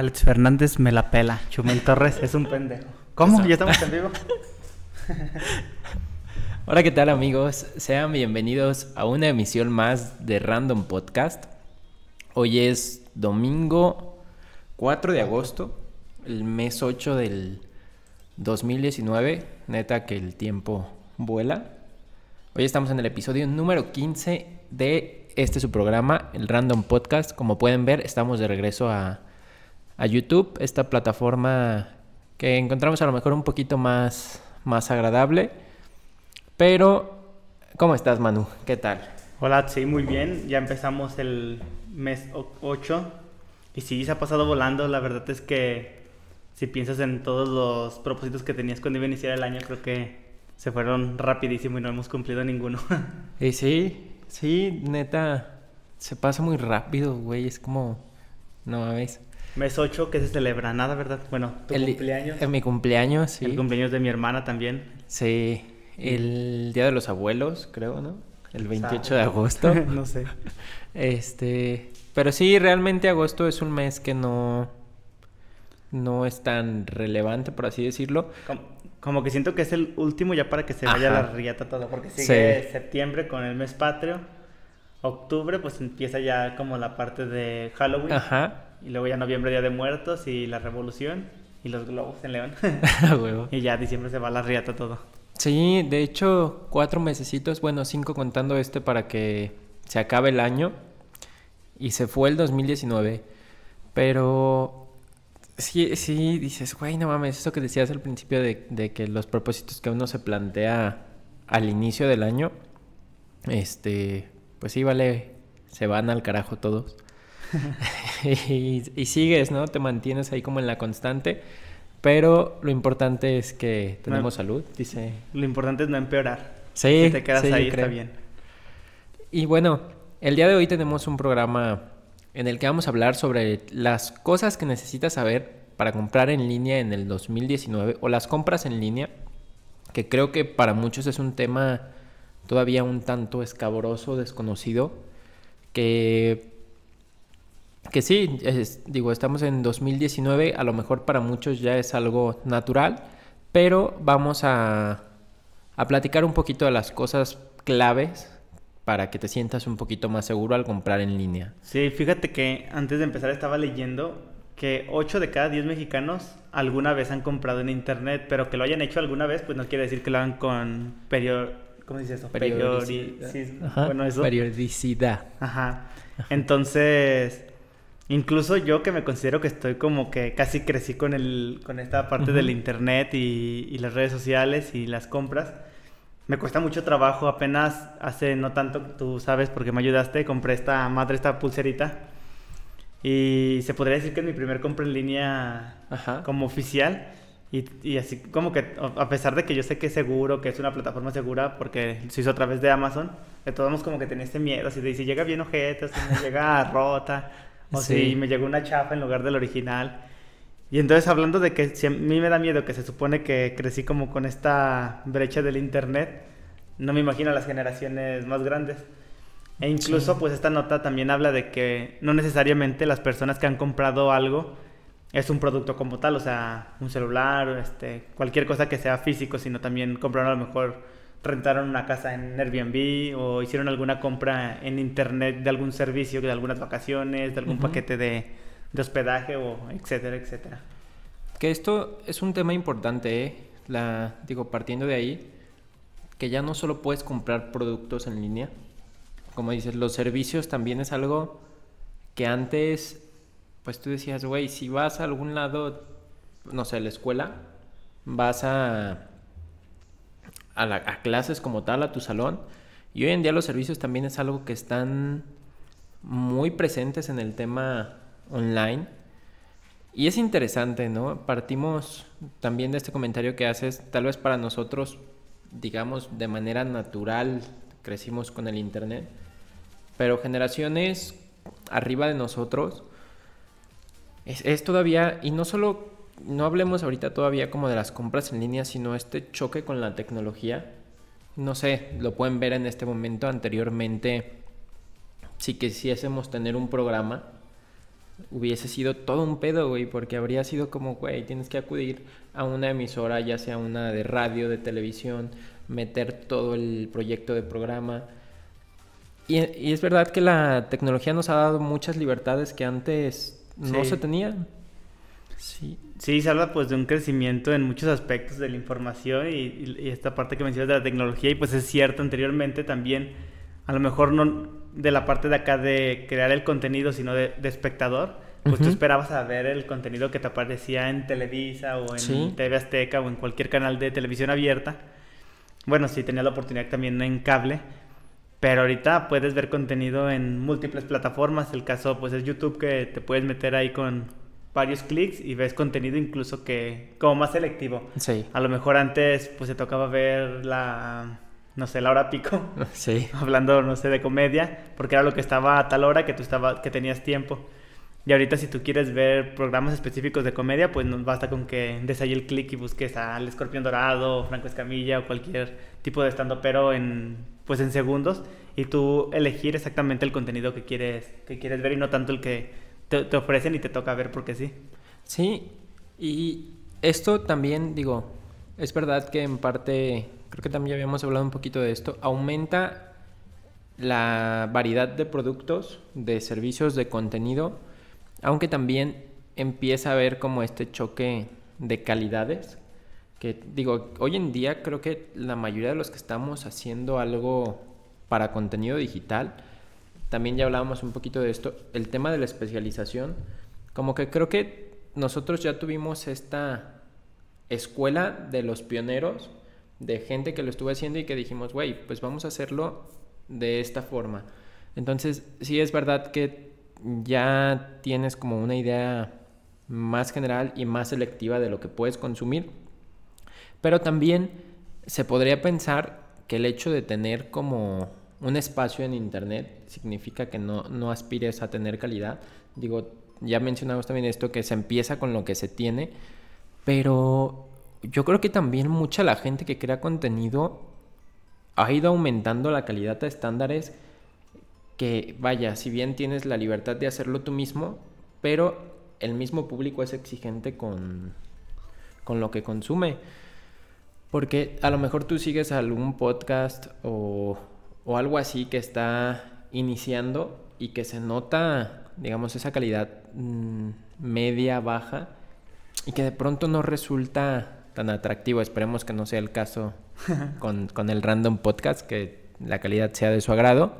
Alex Fernández me la pela. Chumel Torres es un pendejo. ¿Cómo? ¿Ya estamos en vivo? Hola, ¿qué tal amigos? Sean bienvenidos a una emisión más de Random Podcast. Hoy es domingo 4 de agosto, el mes 8 del 2019. Neta que el tiempo vuela. Hoy estamos en el episodio número 15 de este su programa, el Random Podcast. Como pueden ver, estamos de regreso a, a YouTube, esta plataforma que encontramos a lo mejor un poquito más, más agradable. Pero, ¿cómo estás, Manu? ¿Qué tal? Hola, sí, muy bien. Ya empezamos el mes 8. Y sí, se ha pasado volando. La verdad es que si piensas en todos los propósitos que tenías cuando iba a iniciar el año, creo que se fueron rapidísimo y no hemos cumplido ninguno. Y sí, sí, neta, se pasa muy rápido, güey. Es como, no mames. Mes 8, que se celebra? Nada, ¿verdad? Bueno, tu El- cumpleaños. En mi cumpleaños, sí. El cumpleaños de mi hermana también. Sí, el Día de los Abuelos, creo, ¿no? El 28 de agosto. no sé. Este, pero sí, realmente agosto es un mes que no no es tan relevante, por así decirlo. Como, como que siento que es el último ya para que se vaya Ajá. la riata todo, porque sigue Sí. septiembre con el mes patrio, octubre pues empieza ya como la parte de Halloween, Ajá. Y luego ya noviembre Día de Muertos y la Revolución y los globos en León, y ya diciembre se va la riata todo. Sí, de hecho, cuatro mesecitos, bueno, cinco contando este para que se acabe el año. Y se fue el 2019. Pero sí, sí, dices, güey, no mames, eso que decías al principio de, de que los propósitos que uno se plantea al inicio del año, este, pues sí, vale, se van al carajo todos. y, y sigues, ¿no? Te mantienes ahí como en la constante. Pero lo importante es que tenemos salud, dice. Lo importante es no empeorar. Sí, si te quedas sí, ahí está bien. Y bueno, el día de hoy tenemos un programa en el que vamos a hablar sobre las cosas que necesitas saber para comprar en línea en el 2019 o las compras en línea, que creo que para muchos es un tema todavía un tanto escabroso, desconocido, que que sí, es- digo, estamos en 2019, a lo mejor para muchos ya es algo natural, pero vamos a, a platicar un poquito de las cosas claves para que te sientas un poquito más seguro al comprar en línea. Sí, fíjate que antes de empezar estaba leyendo que 8 de cada 10 mexicanos alguna vez han comprado en internet, pero que lo hayan hecho alguna vez, pues no quiere decir que lo hagan con period... ¿Cómo se dice eso? Periodicismo. Ajá, Bueno, eso. Periodicidad. Ajá. Entonces, incluso yo que me considero que estoy como que casi crecí con el con esta parte Ujú. del internet y, y las redes sociales y las compras, me cuesta mucho trabajo. Apenas hace no tanto, tú sabes, porque me ayudaste, compré esta madre, esta pulserita. Y se podría decir que es mi primer compra en línea Ajá. como oficial. Y, y así como que, a pesar de que yo sé que es seguro, que es una plataforma segura, porque se hizo a través de Amazon, de todos modos como que tenía este miedo, así de si llega bien ojeta, si me llega rota, o Sí. si me llegó una chapa en lugar del original. Y entonces hablando de que si a mí me da miedo, que se supone que crecí como con esta brecha del internet, no me imagino las generaciones más grandes. E incluso Sí. pues esta nota también habla de que no necesariamente las personas que han comprado algo es un producto como tal, o sea, un celular, este, cualquier cosa que sea físico, sino también compraron a lo mejor, rentaron una casa en Airbnb o hicieron alguna compra en internet de algún servicio, de algunas vacaciones, de algún Ujú. paquete de, de hospedaje o etcétera, etcétera. Que esto es un tema importante, ¿eh? La, digo, partiendo de ahí, que ya no solo puedes comprar productos en línea, como dices, los servicios también es algo que antes, pues tú decías, güey, si vas a algún lado, no sé, la escuela, vas a, a, la- a clases como tal, a tu salón, y hoy en día los servicios también es algo que están muy presentes en el tema online. Y es interesante, ¿no? Partimos también de este comentario que haces, tal vez para nosotros, digamos, de manera natural, crecimos con el Internet, pero generaciones arriba de nosotros, es, es todavía, y no solo, no hablemos ahorita todavía como de las compras en línea, sino este choque con la tecnología. No sé, lo pueden ver en este momento anteriormente, si quisiésemos tener un programa, hubiese sido todo un pedo, güey, porque habría sido como, güey, tienes que acudir a una emisora, ya sea una de radio, de televisión, meter todo el proyecto de programa. Y, y es verdad que la tecnología nos ha dado muchas libertades que antes no Sí. se tenían. Sí. Sí, se habla pues de un crecimiento en muchos aspectos de la información y, y- y esta parte que mencionas de la tecnología y pues es cierto anteriormente también, a lo mejor no de la parte de acá de crear el contenido, sino de, de espectador, pues tú Ujú. esperabas a ver el contenido que te aparecía en Televisa o en Sí. TV Azteca o en cualquier canal de televisión abierta. Bueno, sí, tenía la oportunidad también en cable, pero ahorita puedes ver contenido en múltiples plataformas. El caso pues es YouTube que te puedes meter ahí con varios clics y ves contenido incluso que como más selectivo. Sí. A lo mejor antes pues se tocaba ver la no sé, la hora pico, Sí. hablando no sé de comedia, porque era lo que estaba a tal hora que tú estaba que tenías tiempo. Y ahorita si tú quieres ver programas específicos de comedia, pues no basta con que des ahí el clic y busques al Escorpión Dorado, Franco Escamilla o cualquier tipo de stand pero en pues en segundos y tú elegir exactamente el contenido que quieres que quieres ver y no tanto el que te, te ofrecen y te toca ver porque sí. Sí, y esto también, digo, es verdad que en parte, creo que también habíamos hablado un poquito de esto, aumenta la variedad de productos, de servicios, de contenido, aunque también empieza a haber como este choque de calidades, que digo, hoy en día creo que la mayoría de los que estamos haciendo algo para contenido digital, también ya hablábamos un poquito de esto, el tema de la especialización, como que creo que nosotros ya tuvimos esta escuela de los pioneros, de gente que lo estuvo haciendo y que dijimos, güey, pues vamos a hacerlo de esta forma. Entonces, sí es verdad que ya tienes como una idea más general y más selectiva de lo que puedes consumir, pero también se podría pensar que el hecho de tener como un espacio en internet significa que no, no aspires a tener calidad. Digo, ya mencionamos también esto que se empieza con lo que se tiene, pero yo creo que también mucha la gente que crea contenido ha ido aumentando la calidad a estándares que, vaya, si bien tienes la libertad de hacerlo tú mismo, pero el mismo público es exigente con, con lo que consume. Porque a lo mejor tú sigues algún podcast o, o algo así que está iniciando y que se nota, digamos, esa calidad mm, media, baja, y que de pronto no resulta tan atractivo. Esperemos que no sea el caso con, con el Random Podcast, que la calidad sea de su agrado,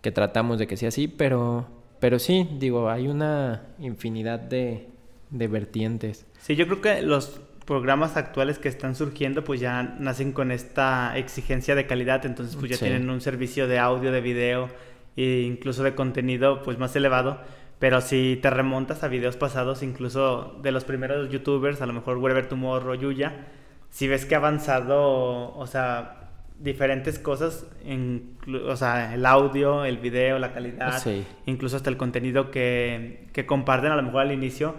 que tratamos de que sea así, pero, pero sí, digo, hay una infinidad de, de vertientes. Sí, yo creo que los programas actuales que están surgiendo pues ya nacen con esta exigencia de calidad, entonces pues ya Sí. tienen un servicio de audio, de video e incluso de contenido pues más elevado, pero si te remontas a videos pasados, incluso de los primeros youtubers, a lo mejor Wherever Tomorrow, Yuya, si ves que ha avanzado, o sea, diferentes cosas, o sea, el audio, el video, la calidad, Sí. incluso hasta el contenido que, que comparten a lo mejor al inicio,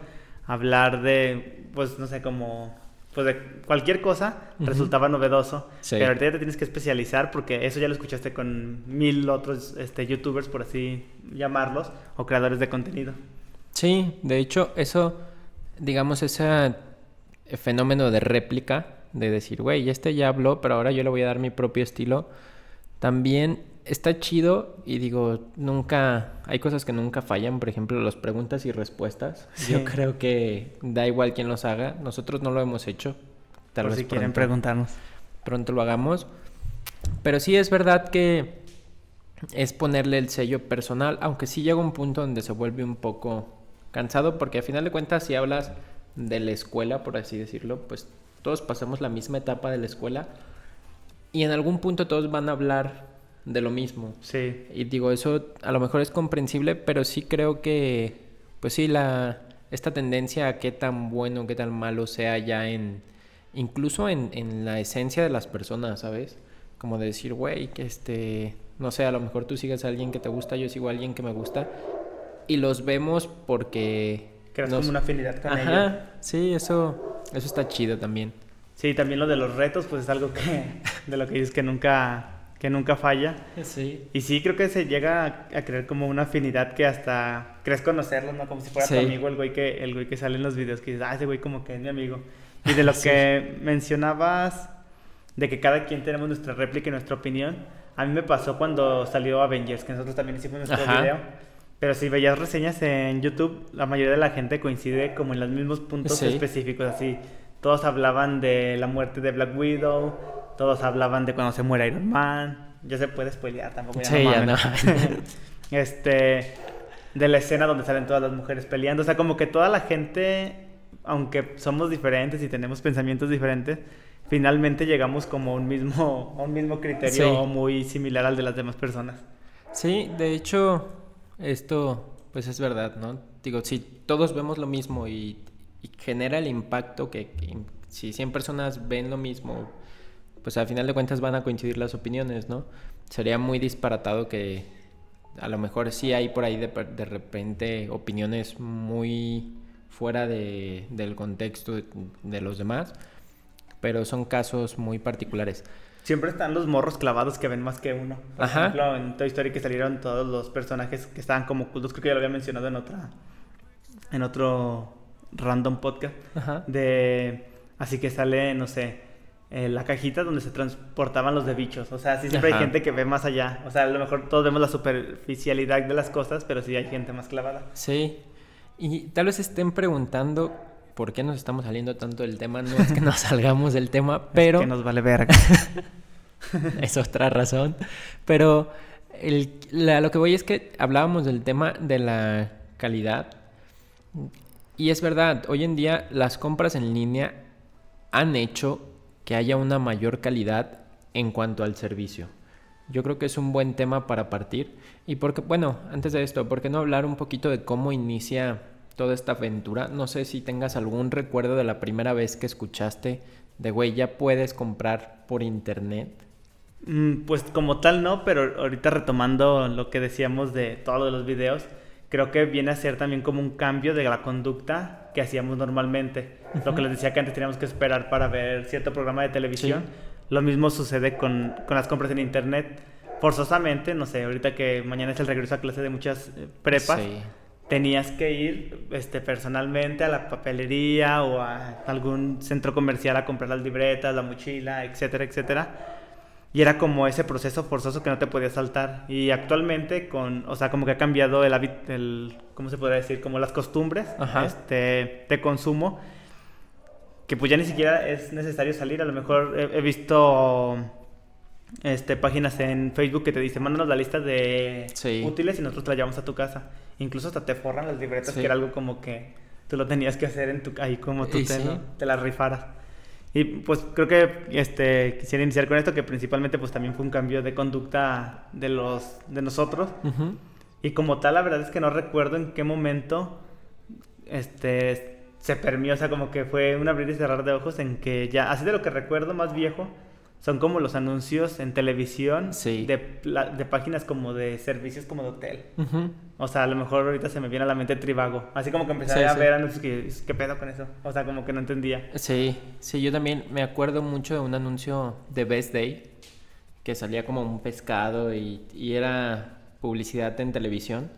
hablar de, pues no sé, como, pues de cualquier cosa resultaba novedoso, Sí. pero ahorita ya te tienes que especializar porque eso ya lo escuchaste con mil otros este, youtubers, por así llamarlos, o creadores de contenido. Sí, de hecho, eso, digamos, ese fenómeno de réplica, de decir, güey, este ya habló, pero ahora yo le voy a dar mi propio estilo, también está chido y digo, nunca, hay cosas que nunca fallan, por ejemplo, las preguntas y respuestas. Sí. Yo creo que da igual quién los haga, nosotros no lo hemos hecho. Tal por vez si quieren preguntarnos. pronto lo hagamos. Pero sí es verdad que es ponerle el sello personal, aunque sí llega un punto donde se vuelve un poco cansado, porque a final de cuentas si hablas de la escuela, por así decirlo, pues todos pasamos la misma etapa de la escuela y en algún punto todos van a hablar de lo mismo. Sí, Y digo, eso a lo mejor es comprensible, pero sí creo que pues sí, la, esta tendencia a qué tan bueno, qué tan malo sea ya en, incluso en, en la esencia de las personas, ¿sabes? Como de decir, güey, que este, no sé, a lo mejor tú sigues a alguien que te gusta, yo sigo a alguien que me gusta, y los vemos porque... Creas nos- como una afinidad con ellos. Ajá, sí, eso, eso está chido también. Sí, también lo de los retos, pues es algo que, de lo que dices que nunca, que nunca falla. Sí. Y sí, creo que se llega a, a crear como una afinidad que hasta crees conocerlo, ¿no? Como si fuera Sí. tu amigo, el güey, que, el güey que sale en los videos, que dices, ah, ese güey como que es mi amigo. Y de lo Sí. que mencionabas, de que cada quien tenemos nuestra réplica y nuestra opinión, a mí me pasó cuando salió Avengers, que nosotros también hicimos nuestro Ajá. video. Pero si veías reseñas en YouTube, la mayoría de la gente coincide como en los mismos puntos Sí. específicos, así. Todos hablaban de la muerte de Black Widow, todos hablaban de cuando se muere Iron Man. Ya se puede spoilear, tampoco ya Sí, no ya no. este, de la escena donde salen todas las mujeres peleando. O sea, como que toda la gente, aunque somos diferentes y tenemos pensamientos diferentes, finalmente llegamos como a un mismo, a un mismo criterio Sí. muy similar al de las demás personas. Sí, de hecho, esto pues es verdad, ¿no? Digo, si todos vemos lo mismo y, y genera el impacto que, que si 100 personas ven lo mismo, pues al final de cuentas van a coincidir las opiniones, ¿no? Sería muy disparatado que a lo mejor sí hay por ahí de, de repente opiniones muy fuera de, del contexto de, de los demás, pero son casos muy particulares. Siempre están los morros clavados que ven más que uno. Por Ajá. ejemplo, en Toy Story que salieron todos los personajes que estaban como ocultos, creo que ya lo había mencionado en otra en otro random podcast Ajá. de así que sale, no sé, eh, la cajita donde se transportaban los de bichos. O sea, sí siempre Ajá. hay gente que ve más allá. O sea, a lo mejor todos vemos la superficialidad de las cosas, pero sí hay gente más clavada. Sí, y tal vez estén preguntando por qué nos estamos saliendo tanto del tema. No es que nos salgamos del tema, pero Que nos vale verga. es otra razón. Pero el, la- lo que voy es que hablábamos del tema de la calidad. Y es verdad, hoy en día las compras en línea han hecho que haya una mayor calidad en cuanto al servicio. Yo creo que es un buen tema para partir. Y porque, bueno, antes de esto, ¿por qué no hablar un poquito de cómo inicia toda esta aventura? No sé si tengas algún recuerdo de la primera vez que escuchaste de, güey, ya puedes comprar por internet. Mm, Pues como tal no, pero ahorita retomando lo que decíamos de todo lo de los videos, creo que viene a ser también como un cambio de la conducta que hacíamos normalmente. Lo que les decía que antes teníamos que esperar para ver cierto programa de televisión. Sí. Lo mismo sucede con, con las compras en internet. Forzosamente, no sé, ahorita que mañana es el regreso a clase de muchas eh, prepas, Sí. tenías que ir este, personalmente a la papelería o a algún centro comercial a comprar las libretas, la mochila, etcétera, etcétera. Y era como ese proceso forzoso que no te podías saltar. Y actualmente, con, o sea, como que ha cambiado el hábito, el, ¿cómo se podría decir? Como las costumbres Ajá. este, de consumo. Que pues ya ni siquiera es necesario salir. A lo mejor he, he visto este, páginas en Facebook que te dicen, mándanos la lista de Sí. útiles y nosotros te la llevamos a tu casa. Incluso hasta te forran las libretas, Sí. que era algo como que tú lo tenías que hacer en tu, ahí como tú te, sí. ¿no? te las rifaras. Y pues creo que este, quisiera iniciar con esto, que principalmente pues también fue un cambio de conducta de, los, de nosotros. Y como tal, la verdad es que no recuerdo en qué momento este, se permió, o sea, como que fue un abrir y cerrar de ojos en que ya, así de lo que recuerdo más viejo, son como los anuncios en televisión Sí. de, de páginas como de servicios como de hotel. O sea, a lo mejor ahorita se me viene a la mente Trivago. Así como que empecé Sí, a sí. ver anuncios que, ¿qué pedo con eso? O sea, como que no entendía. Sí, sí, yo también me acuerdo mucho de un anuncio de Best Day que salía como un pescado y, y era publicidad en televisión.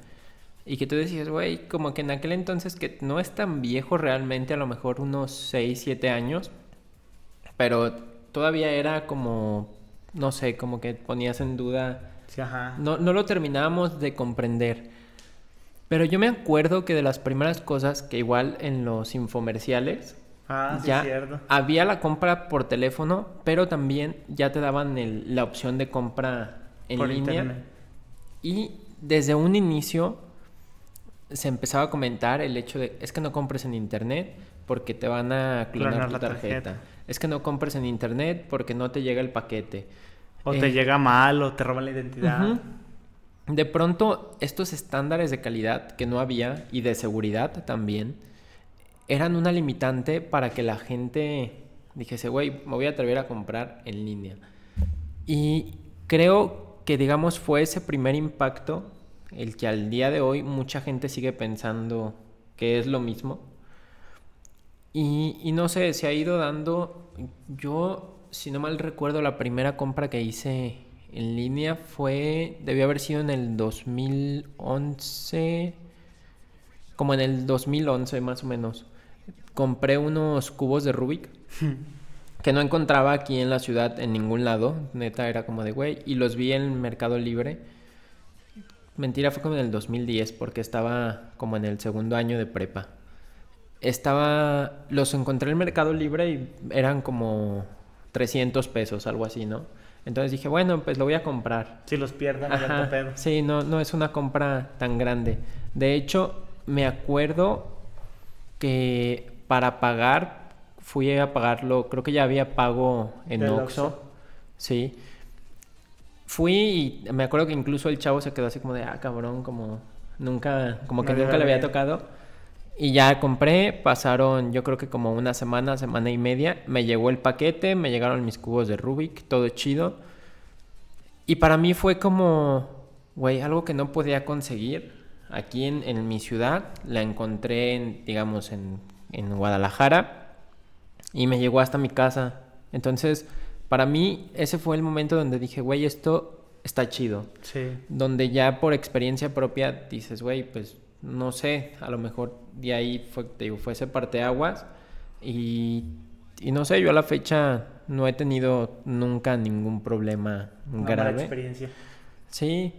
Y que tú decías, güey, como que en aquel entonces que no es tan viejo realmente, a lo mejor unos 6, 7 años, pero todavía era como, no sé, como que ponías en duda Sí, ajá. no, no lo terminábamos de comprender. Pero yo me acuerdo que de las primeras cosas que igual en los infomerciales Ah, sí, ya cierto. había la compra por teléfono, pero también ya te daban el- la opción de compra en Por línea. internet. Y desde un inicio se empezaba a comentar el hecho de es que no compres en internet porque te van a clonar Clonar tu la tarjeta. tarjeta. Es que no compres en internet porque no te llega el paquete. O te Eh, llega mal o te roban la identidad. De pronto estos estándares de calidad que no había y de seguridad también eran una limitante para que la gente dijese, güey, me voy a atrever a comprar en línea. Y creo que, digamos, fue ese primer impacto el que al día de hoy mucha gente sigue pensando que es lo mismo. Y, y no sé, se ha ido dando, yo, si no mal recuerdo, la primera compra que hice en línea fue, debió haber sido en el 2011, como en el 2011 más o menos. Compré unos cubos de Rubik que no encontraba aquí en la ciudad en ningún lado, neta era como de güey, y los vi en Mercado Libre. Mentira, fue como en el 2010 porque estaba como en el segundo año de prepa. Estaba, los encontré en Mercado Libre y eran como 300 pesos, algo así, ¿no? Entonces dije, bueno, pues lo voy a comprar. Si los pierdan, Ajá, pedo. Sí, no, no es una compra tan grande. De hecho, me acuerdo que para pagar, fui a pagarlo, creo que ya había pago en Oxxo. Oxxo. Sí. Fui y me acuerdo que incluso el chavo se quedó así como de, ah, cabrón, como nunca, como que No nunca le había- tocado. Y ya compré, pasaron yo creo que como una semana, semana y media, me llegó el paquete, me llegaron mis cubos de Rubik, todo chido. Y para mí fue como, güey, algo que no podía conseguir aquí en, en mi ciudad. La encontré, en, digamos, en, en Guadalajara y me llegó hasta mi casa. Entonces, para mí, ese fue el momento donde dije, güey, esto está chido. Sí. Donde ya por experiencia propia dices, güey, pues no sé, a lo mejor de ahí fue, te digo, fue ese parteaguas. Y, y no sé, yo a la fecha no he tenido nunca ningún problema Una mala grave. experiencia. Sí,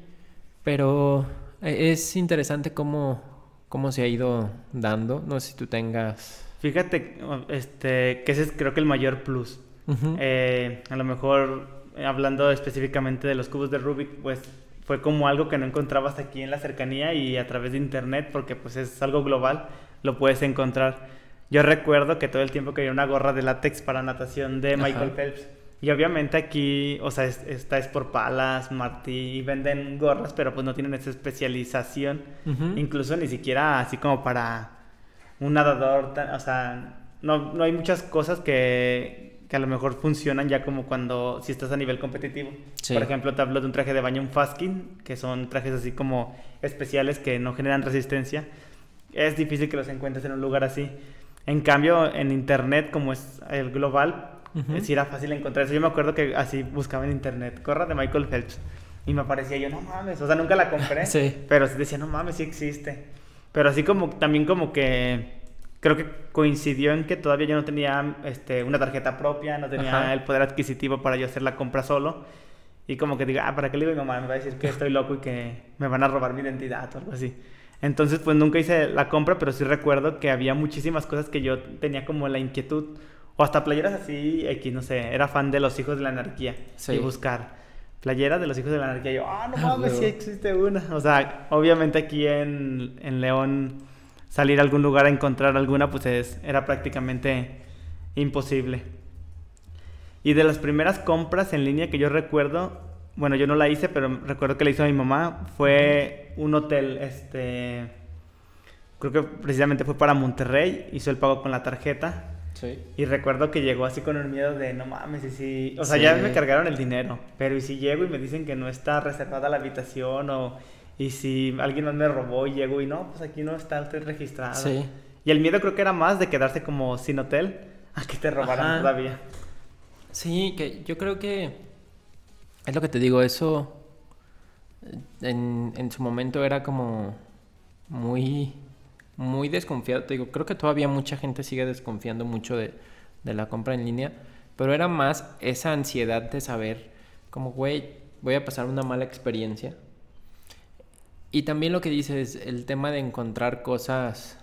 pero e- es interesante cómo, cómo se ha ido dando. No sé si tú tengas. Fíjate, este, que ese es creo que el mayor plus. Eh, a lo mejor, hablando específicamente de los cubos de Rubik, pues fue como algo que no encontrabas aquí en la cercanía y a través de internet, porque pues es algo global, lo puedes encontrar. Yo recuerdo que todo el tiempo quería una gorra de látex para natación de Michael Ajá. Phelps. Y obviamente aquí, o sea, es- está es por Palas, Martí, y venden gorras, pero pues no tienen esa especialización. Ujú. Incluso ni siquiera así como para un nadador, tan- o sea, no, no hay muchas cosas que, que a lo mejor funcionan ya como cuando, si estás a nivel competitivo. Sí. Por ejemplo, te hablo de un traje de baño, un Faskin, que son trajes así como especiales que no generan resistencia. Es difícil que los encuentres en un lugar así. En cambio, en internet, como es el global, Ujú. eh, sí era fácil encontrar eso. Yo me acuerdo que así buscaba en internet, gorra de Michael Phelps. Y me aparecía yo, no mames, o sea, nunca la compré. Sí. Pero decía, no mames, sí existe. Pero así como, también como que, creo que coincidió en que todavía yo no tenía este, una tarjeta propia, no tenía Ajá. el poder adquisitivo para yo hacer la compra solo. Y como que diga, ah, ¿para qué le digo a mi mamá? Me va a decir que estoy loco y que me van a robar mi identidad o algo así. Entonces, pues nunca hice la compra, pero sí recuerdo que había muchísimas cosas que yo tenía como la inquietud. O hasta playeras así, X, no sé, era fan de los hijos de la anarquía. Sí. Y buscar playeras de los hijos de la anarquía. Yo, ah, no Ah, mames, sí existe una. O sea, obviamente aquí en, en León salir a algún lugar a encontrar alguna, pues es, era prácticamente imposible. Y de las primeras compras en línea que yo recuerdo, bueno, yo no la hice, pero recuerdo que la hizo mi mamá, fue un hotel, este, creo que precisamente fue para Monterrey, hizo el pago con la tarjeta. Sí. Y recuerdo que llegó así con el miedo de, no mames, y si... O sea, Sí. ya me cargaron el dinero, pero ¿y si llego y me dicen que no está reservada la habitación? O, ¿y si alguien más me robó y llego y no, pues aquí no está usted registrado? Sí. Y el miedo creo que era más de quedarse como sin hotel a que te robaran Ajá. todavía. Sí, que yo creo que es lo que te digo, eso eh, en, en su momento era como muy, muy desconfiado. Te digo, creo que todavía mucha gente sigue desconfiando mucho de, de la compra en línea, pero era más esa ansiedad de saber, como, güey, voy a pasar una mala experiencia. Y también lo que dices, el tema de encontrar cosas,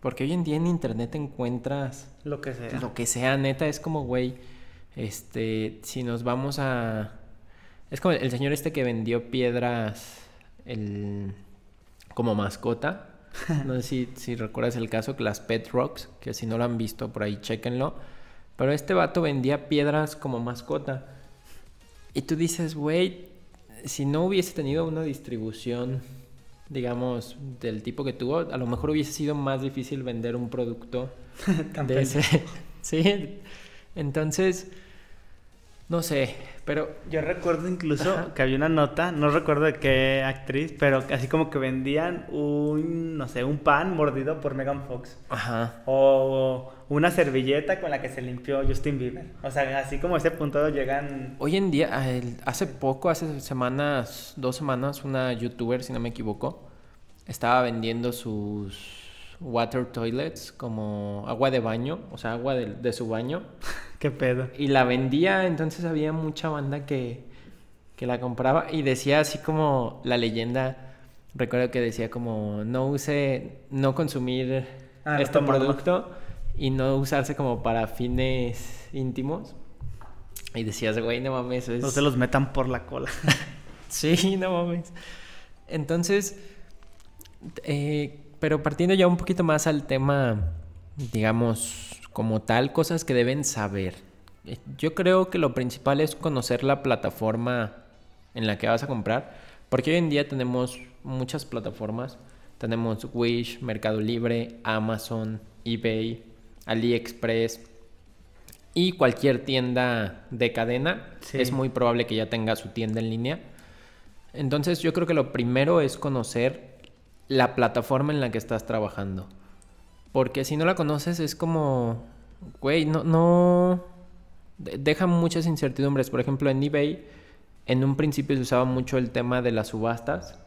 porque hoy en día en internet encuentras Lo que sea. lo que sea, neta, es como, güey, este, si nos vamos a... Es como el señor este que vendió piedras el... como mascota. No sé si, si recuerdas el caso, que las Pet Rocks, que si no lo han visto por ahí, chéquenlo. Pero este vato vendía piedras como mascota. Y tú dices, güey, si no hubiese tenido una distribución, digamos, del tipo que tuvo, a lo mejor hubiese sido más difícil vender un producto de ese. sí. Entonces, no sé, pero Yo recuerdo incluso Ajá. que había una nota, no recuerdo de qué actriz, pero así como que vendían un, no sé, un pan mordido por Megan Fox. ajá. O una servilleta con la que se limpió Justin Bieber. O sea, así como a ese punto llegan... Hoy en día, el- hace poco, hace semanas, dos semanas, una youtuber, si no me equivoco, estaba vendiendo sus water toilets como agua de baño, o sea, agua de, de su baño, ¿Qué pedo? y la vendía, entonces había mucha banda que, que la compraba y decía así como la leyenda, recuerdo que decía como no use, no consumir Ah, este producto y no usarse como para fines íntimos. Y decías, güey, no mames, es... No se los metan por la cola. Sí, no mames. Entonces, eh, pero partiendo ya un poquito más al tema, digamos, como tal, cosas que deben saber. Eh, Yo creo que lo principal es conocer la plataforma en la que vas a comprar, porque hoy en día tenemos muchas plataformas. Tenemos Wish, Mercado Libre, Amazon, eBay, AliExpress y cualquier tienda de cadena. Sí. Es muy probable que ya tenga su tienda en línea. Entonces yo creo que lo primero es conocer la plataforma en la que estás trabajando. Porque si no la conoces es como, güey, no, no, de- deja muchas incertidumbres. Por ejemplo, en eBay, en un principio se usaba mucho el tema de las subastas.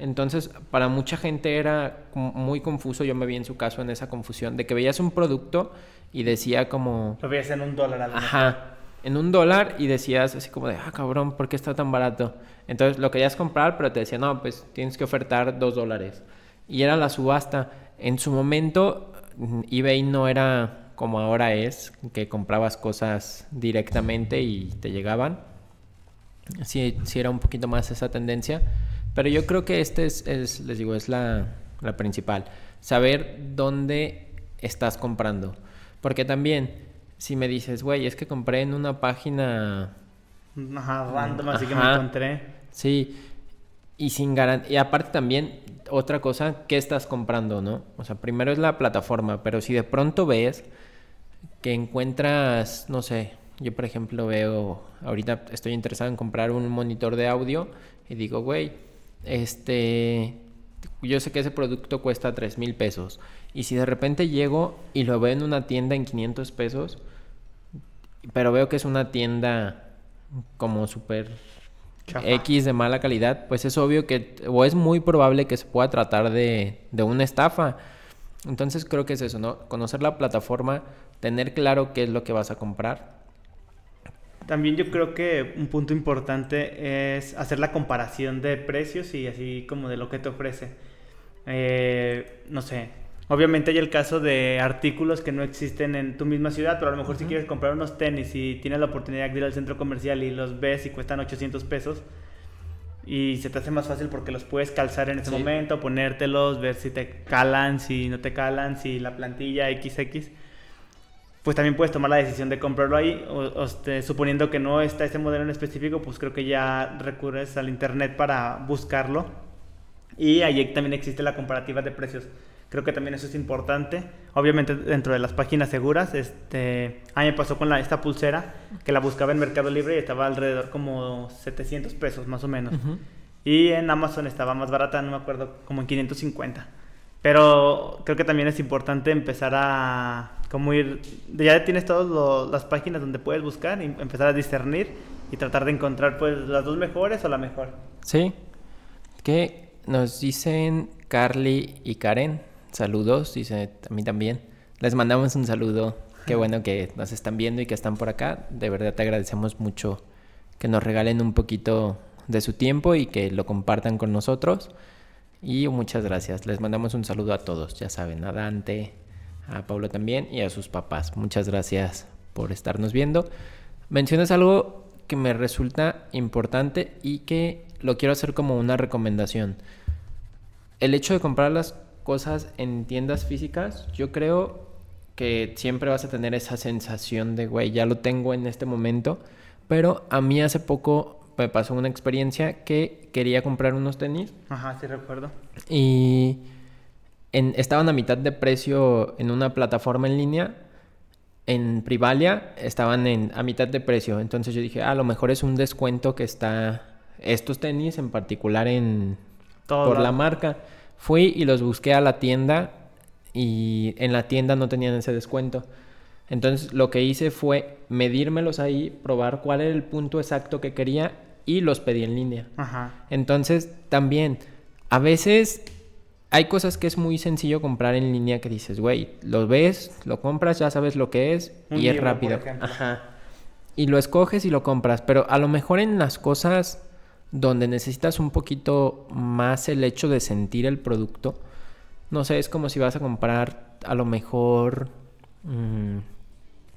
Entonces, para mucha gente era muy confuso, yo me vi en su caso en esa confusión, de que veías un producto y decía como, Lo veías en un dólar al. Ajá. En un dólar y decías así como de, ah, cabrón, ¿por qué está tan barato? Entonces lo querías comprar, pero te decía, no, pues tienes que ofertar dos dólares. Y era la subasta. En su momento, mm, eBay no era como ahora es, que comprabas cosas directamente y te llegaban. Sí, sí era un poquito más esa tendencia. Pero yo creo que este es, es, les digo, es la, la principal. Saber dónde estás comprando. Porque también, si me dices, güey, es que compré en una página Ajá, random, así que me encontré. Sí, y sin garantía. Y aparte también, otra cosa, ¿qué estás comprando, no? O sea, primero es la plataforma, pero si de pronto ves que encuentras, no sé, yo por ejemplo veo, ahorita estoy interesado en comprar un monitor de audio y digo, güey, este, yo sé que ese producto cuesta 3 mil pesos. Y si de repente llego y lo veo en una tienda en 500 pesos, pero veo que es una tienda como súper. X de mala calidad, pues es obvio que, o es muy probable que se pueda tratar de, de una estafa. Entonces creo que es eso, ¿no? Conocer la plataforma, tener claro qué es lo que vas a comprar. También yo creo que un punto importante es hacer la comparación de precios y así como de lo que te ofrece. Eh, no sé, obviamente hay el caso de artículos que no existen en tu misma ciudad, pero a lo mejor si quieres comprar unos tenis y tienes la oportunidad de ir al centro comercial y los ves y cuestan 800 pesos y se te hace más fácil porque los puedes calzar en ese Sí. momento, ponértelos, ver si te calan, si no te calan, si la plantilla XX pues también puedes tomar la decisión de comprarlo ahí, o, o, este, suponiendo que no está ese modelo en específico, pues creo que ya recurres al internet para buscarlo. Y ahí también existe la comparativa de precios. Creo que también eso es importante. Obviamente dentro de las páginas seguras, este, a mí me pasó con la, esta pulsera, que la buscaba en Mercado Libre y estaba alrededor como 700 pesos más o menos. Y en Amazon estaba más barata, no me acuerdo, como en 550. Pero creo que también es importante empezar a como ir, ya tienes todas las páginas donde puedes buscar y empezar a discernir y tratar de encontrar pues las dos mejores o la mejor. Sí. Que nos dicen Carly y Karen. Saludos, dice a mí también. Les mandamos un saludo. Qué bueno que nos están viendo y que están por acá. De verdad te agradecemos mucho que nos regalen un poquito de su tiempo y que lo compartan con nosotros. Y muchas gracias. Les mandamos un saludo a todos, ya saben, a Dante, a Pablo también y a sus papás. Muchas gracias por estarnos viendo. Mencionas algo que me resulta importante y que lo quiero hacer como una recomendación. El hecho de comprar las cosas en tiendas físicas, yo creo que siempre vas a tener esa sensación de, güey, ya lo tengo en este momento. Pero a mí hace poco me pasó una experiencia que quería comprar unos tenis Ajá, sí recuerdo. y en- estaban a mitad de precio en una plataforma en línea. En Privalia estaban en, a mitad de precio. Entonces yo dije, "Ah, a lo mejor es un descuento que está estos tenis en particular en Todo por la marca. Fui y los busqué a la tienda y en la tienda no tenían ese descuento. Entonces lo que hice fue medírmelos ahí, probar cuál era el punto exacto que quería y los pedí en línea. Ajá. Entonces, también, a veces hay cosas que es muy sencillo comprar en línea que dices, güey, lo ves, lo compras, ya sabes lo que es Un y es libro, rápido. Ajá. Y lo escoges y lo compras, pero a lo mejor en las cosas donde necesitas un poquito más el hecho de sentir el producto, no sé, es como si vas a comprar a lo mejor... mm,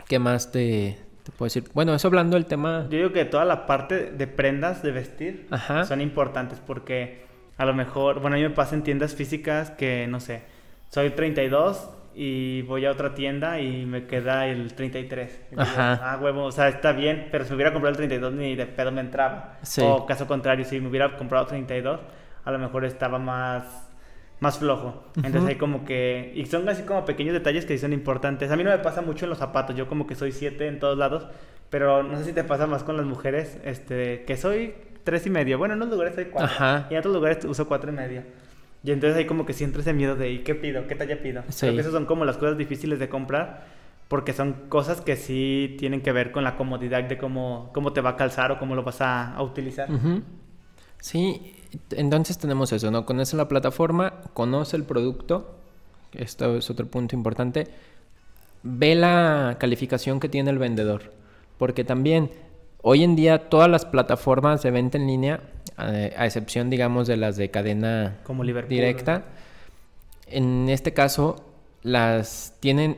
¿Qué más te, te puedo decir? Bueno, eso hablando del tema... Yo digo que toda la parte de prendas de vestir Ajá. son importantes porque a lo mejor, bueno, a mí me pasa en tiendas físicas que, no sé, soy 32 y voy a otra tienda y me queda el 33. Y digo, Ajá. Ah, huevo, o sea, está bien, pero si me hubiera comprado el 32 ni de pedo me entraba. Sí. O caso contrario, si me hubiera comprado 32, a lo mejor estaba más más flojo. Entonces hay como que... Y son así como pequeños detalles que sí son importantes. A mí no me pasa mucho en los zapatos. Yo como que soy 7 en todos lados. Pero no sé si te pasa más con las mujeres. Este, que soy tres y medio. Bueno, en unos lugares soy 4. Ajá. Y en otros lugares uso cuatro y medio. Y entonces hay como que siempre ese miedo de ¿y qué pido? ¿Qué talla pido? Sí. Creo que esas son como las cosas difíciles de comprar. Porque son cosas que sí tienen que ver con la comodidad de cómo, cómo te va a calzar o cómo lo vas a, a utilizar. Ujú. Sí, entonces tenemos eso, ¿no? Conoce la plataforma, conoce el producto, esto es otro punto importante, ve la calificación que tiene el vendedor, porque también hoy en día todas las plataformas de venta en línea, eh, a excepción digamos de las de cadena Como Liverpool. directa, en este caso las tienen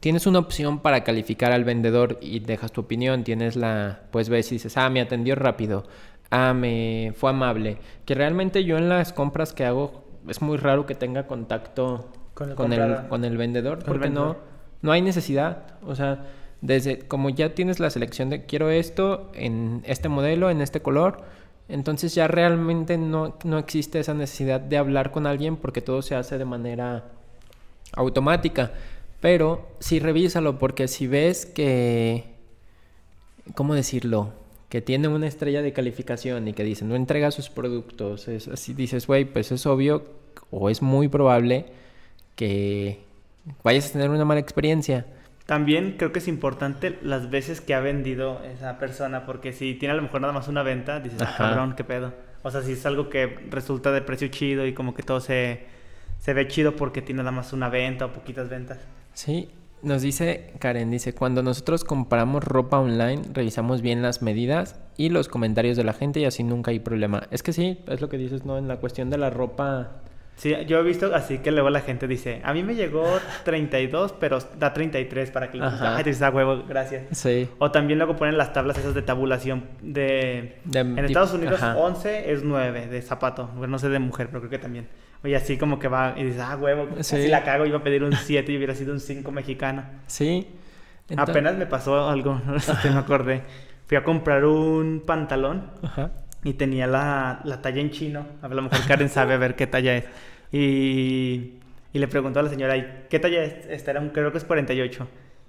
tienes una opción para calificar al vendedor y dejas tu opinión, tienes la pues ves y dices, "Ah, me atendió rápido. Ah, me fue amable." Que realmente yo en las compras que hago es muy raro que tenga contacto Con el con el, comprador. con el vendedor Con el porque no no hay necesidad, o sea, desde como ya tienes la selección de quiero esto en este modelo, en este color, entonces ya realmente no, no existe esa necesidad de hablar con alguien porque todo se hace de manera automática. Pero sí revísalo porque si ves que, ¿cómo decirlo? Que tiene una estrella de calificación y que dice no entrega sus productos, es así dices, güey, pues es obvio o es muy probable que vayas a tener una mala experiencia. También creo que es importante las veces que ha vendido esa persona, porque si tiene a lo mejor nada más una venta, dices, ah, cabrón, qué pedo. O sea, si es algo que resulta de precio chido y como que todo se, se ve chido porque tiene nada más una venta o poquitas ventas. Sí, nos dice Karen, dice, cuando nosotros compramos ropa online, revisamos bien las medidas y los comentarios de la gente y así nunca hay problema. Es que sí, es lo que dices, ¿no? En la cuestión de la ropa. Sí, yo he visto así que luego la gente dice, a mí me llegó 32, pero da 33 para que lo Ajá. Ay, te dices, "Ah, huevo, gracias. Sí. O también luego ponen las tablas esas de tabulación de... De en Estados Unidos ajá. 11 es 9 de zapato. No sé de mujer, pero creo que también. Oye, así como que va y dices, ah, huevo, Sí. así la cago, iba a pedir un 7 y hubiera sido un 5 mexicano. Sí. Apenas me pasó algo, te me acordé. Fui a comprar un pantalón Ajá. y tenía la, la talla en chino. A lo mejor Karen sabe a ver qué talla es. Y, y le preguntó a la señora, "¿Y ¿qué talla es? Esta era un, creo que es 48.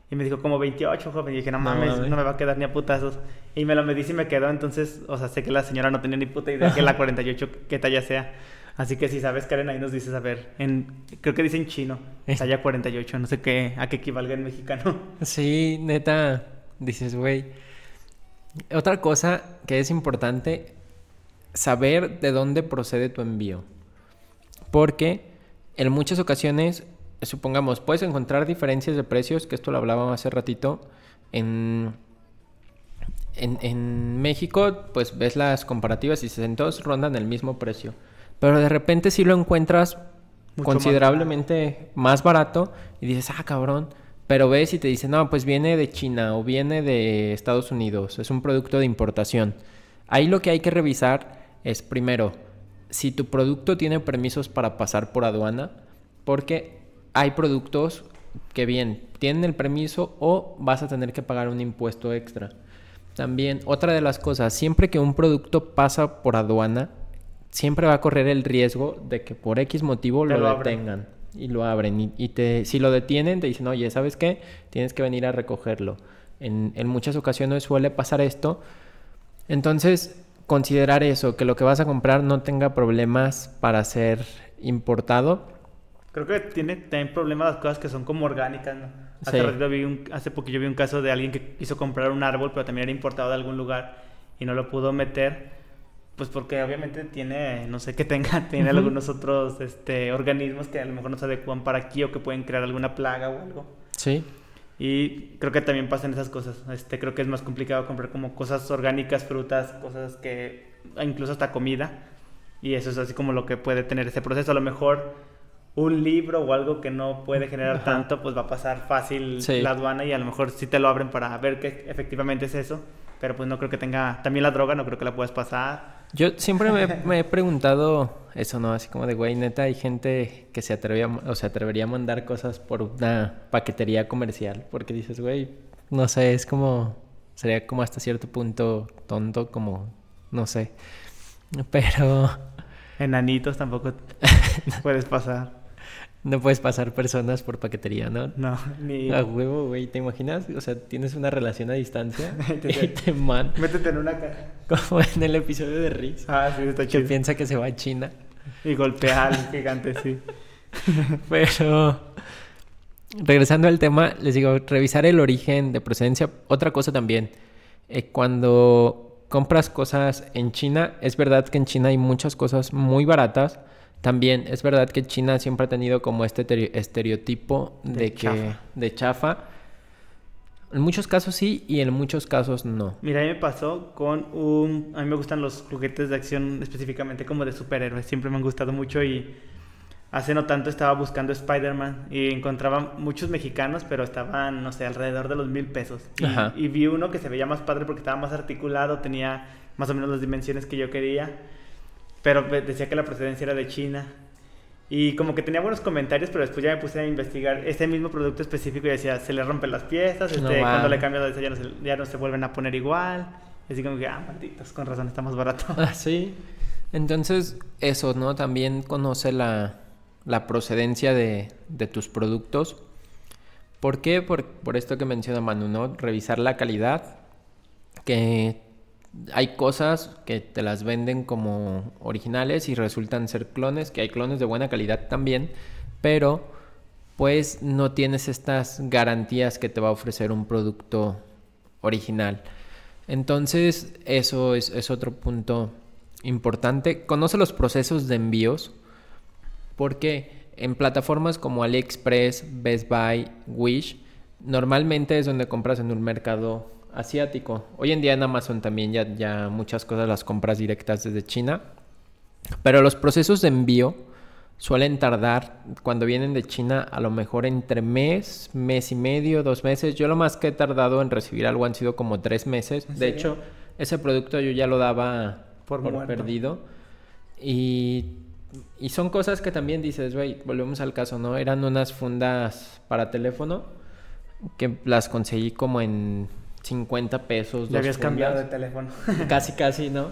Y me dijo, como 28, joven. Y dije, no mames, no me va a quedar ni a putazos. Y me lo medí y me quedó. Entonces, o sea, sé que la señora no tenía ni puta idea que la 48, qué talla sea. Así que si sabes, Karen, ahí nos dices, a ver, en, creo que dice en chino, Eh. talla 48. No sé qué, a qué equivalga en mexicano. Sí, neta, dices, güey. Otra cosa que es importante, saber de dónde procede tu envío. Porque en muchas ocasiones, supongamos, puedes encontrar diferencias de precios, que esto lo hablábamos hace ratito, en, en, en México, pues ves las comparativas y en todos rondan el mismo precio. Pero de repente si lo encuentras Mucho más considerablemente más barato y dices, ah, cabrón. Pero ves y te dicen, no, pues viene de China o viene de Estados Unidos, es un producto de importación. Ahí lo que hay que revisar es primero, si tu producto tiene permisos para pasar por aduana, porque hay productos que bien tienen el permiso o vas a tener que pagar un impuesto extra. También, otra de las cosas, siempre que un producto pasa por aduana, siempre va a correr el riesgo de que por X motivo lo, abren. detengan y lo abren. Y, y te, si lo detienen, te dicen, oye, ¿sabes qué? Tienes que venir a recogerlo. En, en muchas ocasiones suele pasar esto. Entonces, considerar eso, que lo que vas a comprar no tenga problemas para ser importado. Creo que tiene también problemas las cosas que son como orgánicas, ¿no? Hace, Sí. ratito vi un, hace poquillo vi un caso de alguien que quiso comprar un árbol, pero también era importado de algún lugar y no lo pudo meter, pues porque obviamente tiene, no sé qué tenga, tiene Ujú. algunos otros este, organismos que a lo mejor no se adecuan para aquí o que pueden crear alguna plaga o algo. Sí. Y creo que también pasan esas cosas. Este, creo que es más complicado comprar como cosas orgánicas, frutas, cosas que incluso hasta comida. Y eso es así como lo que puede tener ese proceso. A lo mejor un libro o algo que no puede generar Ajá. tanto, pues va a pasar fácil Sí. la aduana y a lo mejor sí te lo abren para ver que efectivamente es eso. Pero pues no creo que tenga... También la droga no creo que la puedas pasar. Yo siempre me, me he preguntado eso, ¿no? Así como de, güey, neta, hay gente que se atreve a, o se atrevería a mandar cosas por una paquetería comercial. Porque dices, güey, no sé, es como, sería como hasta cierto punto tonto, como, no sé. Pero Enanitos tampoco puedes pasar. No puedes pasar personas por paquetería, ¿no? No, ni... A huevo, güey, ¿te imaginas? O sea, tienes una relación a distancia y te man, Métete en una caja. como en el episodio de Riz, Ah, sí, está que chido. piensa que se va a China. Y golpea al gigante, sí. Pero regresando al tema, les digo, revisar el origen de procedencia. Otra cosa también, eh, cuando compras cosas en China, es verdad que en China hay muchas cosas muy baratas. También es verdad que China siempre ha tenido como este tere- estereotipo de, De que chafa. de chafa. En muchos casos sí y en muchos casos no. Mira, a mí me pasó con un... A mí me gustan los juguetes de acción específicamente como de superhéroes. Siempre me han gustado mucho y hace no tanto estaba buscando Spider-Man y encontraba muchos mexicanos, pero estaban, no sé, alrededor de los mil pesos. Y, Ajá. y vi uno que se veía más padre porque estaba más articulado, tenía más o menos las dimensiones que yo quería, pero decía que la procedencia era de China. Y como que tenía buenos comentarios, pero después ya me puse a investigar ese mismo producto específico y decía, se le rompen las piezas, No este, cuando le cambias la ya no, se, ya no se vuelven a poner igual. Así como que, ah, malditos, con razón está más barato. Ah, sí. Entonces, eso, ¿no? También conoce la, la procedencia de, de tus productos. ¿Por qué? Por, por esto que menciona Manu, ¿no? Revisar la calidad. Que hay cosas que te las venden como originales y resultan ser clones, que hay clones de buena calidad también, pero pues no tienes estas garantías que te va a ofrecer un producto original. Entonces, eso es, es otro punto importante. Conoce los procesos de envíos, porque en plataformas como AliExpress, Best Buy, Wish, normalmente es donde compras en un mercado asiático. Hoy en día en Amazon también ya, ya muchas cosas las compras directas desde China. Pero los procesos de envío suelen tardar, cuando vienen de China, a lo mejor entre mes, mes y medio, dos meses. Yo lo más que he tardado en recibir algo han sido como tres meses. ¿En De hecho, ese producto yo ya lo daba Por perdido. Y, y son cosas que también dices, güey, volvemos al caso, ¿no? Eran unas fundas para teléfono que las conseguí como en 50 pesos. Ya dos habías cambiado de teléfono. Casi, casi, ¿no?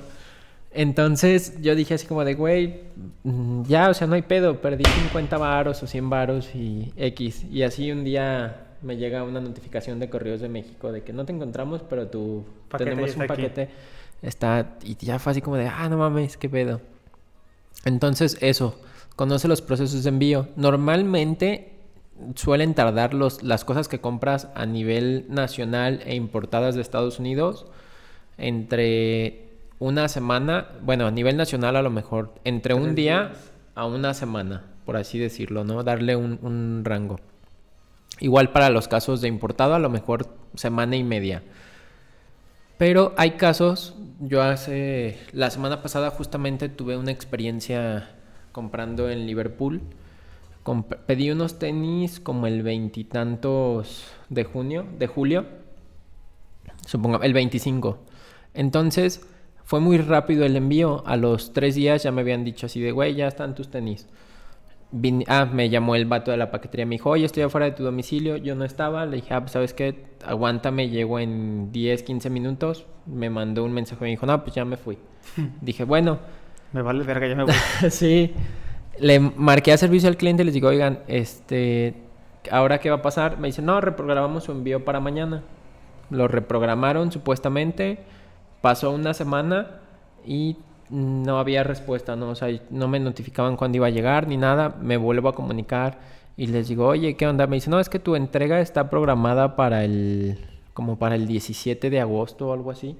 Entonces yo dije así como de, güey, mm, ya, o sea, no hay pedo, perdí 50 varos o 100 varos y X. Y así un día me llega una notificación de Correos de México de que no te encontramos, pero tu Paquete tenemos un está aquí". paquete. Está, y ya fue así como de, ah, no mames, qué pedo. Entonces, eso, conoce los procesos de envío. Normalmente suelen tardar los, las cosas que compras a nivel nacional e importadas de Estados Unidos entre una semana, bueno, a nivel nacional a lo mejor, entre un día a una semana, por así decirlo, ¿no? Darle un, un rango. Igual para los casos de importado, a lo mejor semana y media. Pero hay casos, yo hace, la semana pasada justamente tuve una experiencia comprando en Liverpool. Pedí unos tenis como el veintitantos de junio, de julio, supongo, el 25. Entonces fue muy rápido el envío. A los tres días ya me habían dicho así de, güey, ya están tus tenis. vin- ah, me llamó el vato de la paquetería. Me dijo, oye, estoy afuera de tu domicilio. Yo no estaba. Le dije, ah, pues, ¿sabes qué? Aguántame, llego en 10, 15 minutos. Me mandó un mensaje. Me dijo, no, pues ya me fui. Dije, bueno, Me vale verga, ya me voy. sí. Le marqué a servicio al cliente y les digo, oigan, este, ¿ahora qué va a pasar? Me dice, no, reprogramamos su envío para mañana. Lo reprogramaron supuestamente. Pasó una semana y no había respuesta, ¿no? O sea, no me notificaban cuándo iba a llegar ni nada. Me vuelvo a comunicar y les digo, oye, ¿qué onda? Me dice, no, es que tu entrega está programada para el, como para el 17 de agosto o algo así.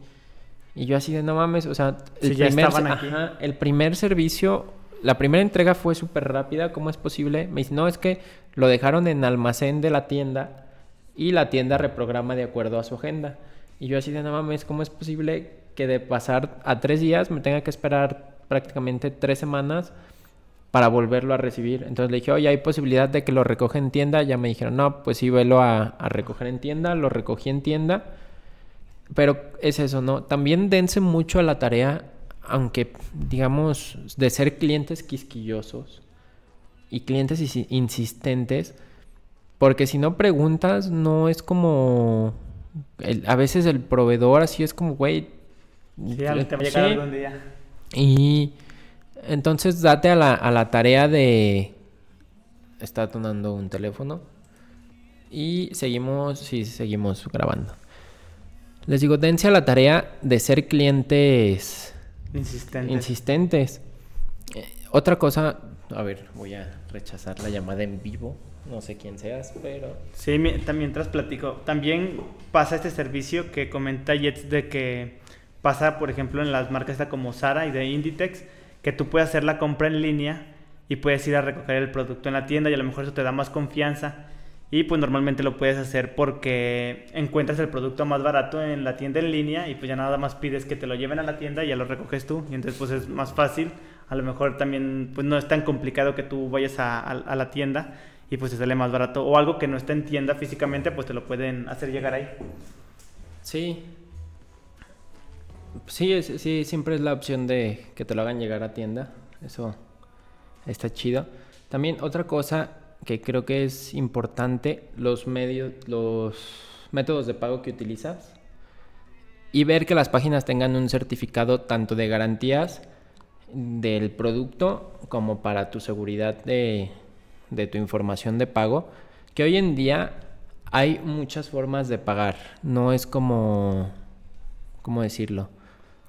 Y yo así de, no mames, o sea, Sí, ya primer, ajá, el primer servicio, la primera entrega fue súper rápida, ¿cómo es posible? Me dice, no, es que lo dejaron en almacén de la tienda y la tienda reprograma de acuerdo a su agenda. Y yo así de, no mames, ¿cómo es posible que de pasar a tres días me tenga que esperar prácticamente tres semanas para volverlo a recibir? Entonces le dije, oye, ¿hay posibilidad de que lo recoja en tienda? Ya me dijeron, no, pues sí, velo a, a recoger en tienda. Lo recogí en tienda. Pero es eso, ¿no? También dense mucho a la tarea, aunque digamos, de ser clientes quisquillosos y clientes insistentes, porque si no preguntas, no es como... el- a veces el proveedor así es como, güey... Sí, algo te va a llegar sí. algún día. Y entonces date a la, a la tarea de... Está tonando un teléfono. Y seguimos, sí, seguimos grabando. Les digo, dense a la tarea de ser clientes Insistente. insistentes. Eh, otra cosa, a ver, voy a rechazar la llamada en vivo. No sé quién seas, pero... Sí, mientras platico, también pasa este servicio que comenta Jets de que pasa, por ejemplo, en las marcas como Sara y de Inditex, que tú puedes hacer la compra en línea y puedes ir a recoger el producto en la tienda y a lo mejor eso te da más confianza. Y pues normalmente lo puedes hacer porque encuentras el producto más barato en la tienda en línea y pues ya nada más pides que te lo lleven a la tienda y ya lo recoges tú. Y entonces pues es más fácil. A lo mejor también pues no es tan complicado que tú vayas a, la tienda y pues te sale más barato. O algo que no está en tienda físicamente pues te lo pueden hacer llegar ahí. Sí. Sí, sí, siempre es la opción de que te lo hagan llegar a tienda. Eso está chido. También otra cosa que creo que es importante, los medios, los métodos de pago que utilizas y ver que las páginas tengan un certificado tanto de garantías del producto como para tu seguridad de, de tu información de pago. Que hoy en día hay muchas formas de pagar. No es como, ¿cómo decirlo?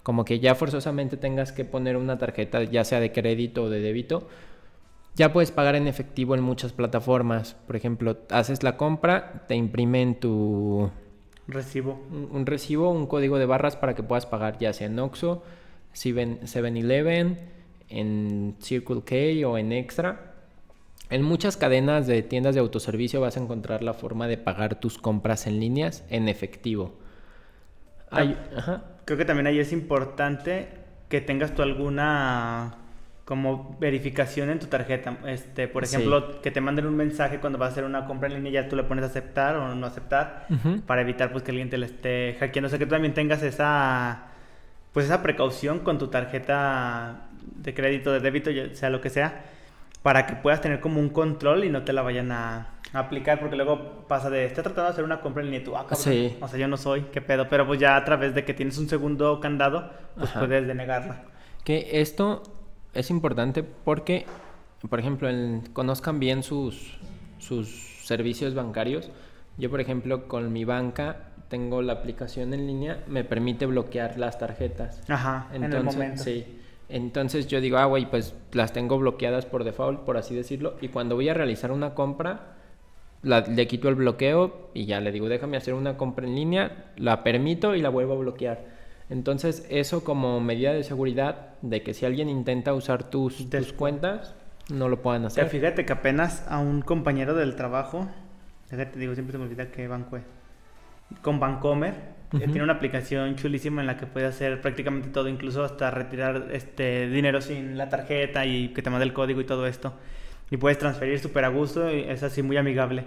Como que ya forzosamente tengas que poner una tarjeta, ya sea de crédito o de débito. Ya puedes pagar en efectivo en muchas plataformas. Por ejemplo, haces la compra, te imprimen tu, Recibo. un, un recibo, un código de barras para que puedas pagar ya sea en Oxxo, 7- 7-Eleven, en Circle K o en Extra. En muchas cadenas de tiendas de autoservicio vas a encontrar la forma de pagar tus compras en líneas en efectivo. Hay- ajá. Creo que también ahí es importante que tengas tú alguna como verificación en tu tarjeta. Este, por Sí. ejemplo, que te manden un mensaje cuando vas a hacer una compra en línea, ya tú le pones aceptar o no aceptar para evitar pues que alguien te la esté hackeando. O sea, que tú también tengas esa pues esa precaución con tu tarjeta de crédito, de débito, sea lo que sea, para que puedas tener como un control y no te la vayan a, a aplicar, porque luego pasa de, está tratando de hacer una compra en línea y tú, ah, cabrón, Sí. o sea, yo no soy, qué pedo, pero pues ya a través de que tienes un segundo candado, pues Ajá. puedes denegarla. Que esto es importante porque, por ejemplo, en- conozcan bien sus, sus servicios bancarios. Yo, por ejemplo, con mi banca tengo la aplicación en línea, me permite bloquear las tarjetas. Ajá, en el Entonces, momento. sí. Entonces yo digo, ah, güey, pues las tengo bloqueadas por default, por así decirlo. Y cuando voy a realizar una compra, la- le quito el bloqueo y ya le digo, déjame hacer una compra en línea, la permito y la vuelvo a bloquear. Entonces eso como medida de seguridad de que si alguien intenta usar tus, tus cuentas, no lo puedan hacer. fíjate que apenas a un compañero del trabajo, déjate, digo, siempre se me olvida qué banco es, con Bancomer, eh, Ujú. tiene una aplicación chulísima en la que puede hacer prácticamente todo, incluso hasta retirar este dinero sin la tarjeta y que te mande el código y todo esto. Y puedes transferir súper a gusto y es así muy amigable.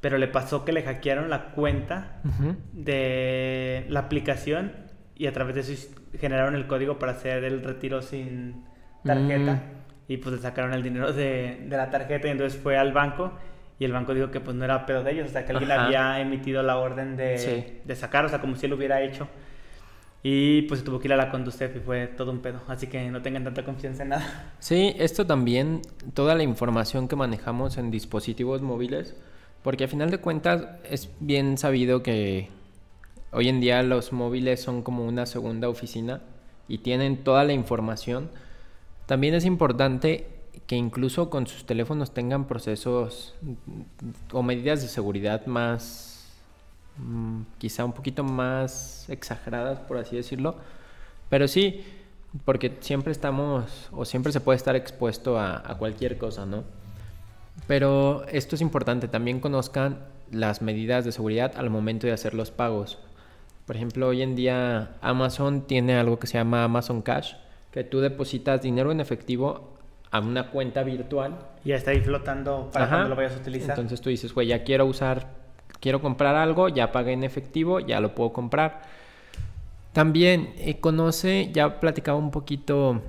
Pero le pasó que le hackearon la cuenta Ujú. de la aplicación y a través de eso generaron el código para hacer el retiro sin tarjeta. Mm. y pues le sacaron el dinero de, de la tarjeta y entonces fue al banco y el banco dijo que pues no era pedo de ellos, o sea, que alguien Ajá. había emitido la orden de, Sí. de sacar, o sea, como si él lo hubiera hecho. Y pues se tuvo que ir a la Conducef y fue todo un pedo. Así que no tengan tanta confianza en nada. Sí, esto también, toda la información que manejamos en dispositivos móviles, porque a final de cuentas es bien sabido que hoy en día los móviles son como una segunda oficina y tienen toda la información. También es importante que incluso con sus teléfonos tengan procesos mm, o medidas de seguridad más, mm, quizá un poquito más exageradas, por así decirlo. Pero sí, porque siempre estamos, o siempre se puede estar expuesto a, a cualquier cosa, ¿no? Pero esto es importante, también conozcan las medidas de seguridad al momento de hacer los pagos. Por ejemplo, hoy en día Amazon tiene algo que se llama Amazon Cash, que tú depositas dinero en efectivo a una cuenta virtual. Y ya está ahí flotando para Ajá. cuando lo vayas a utilizar. Entonces tú dices, güey, ya quiero usar, quiero comprar algo, ya pagué en efectivo, ya lo puedo comprar. También eh, conoce, ya platicaba un poquito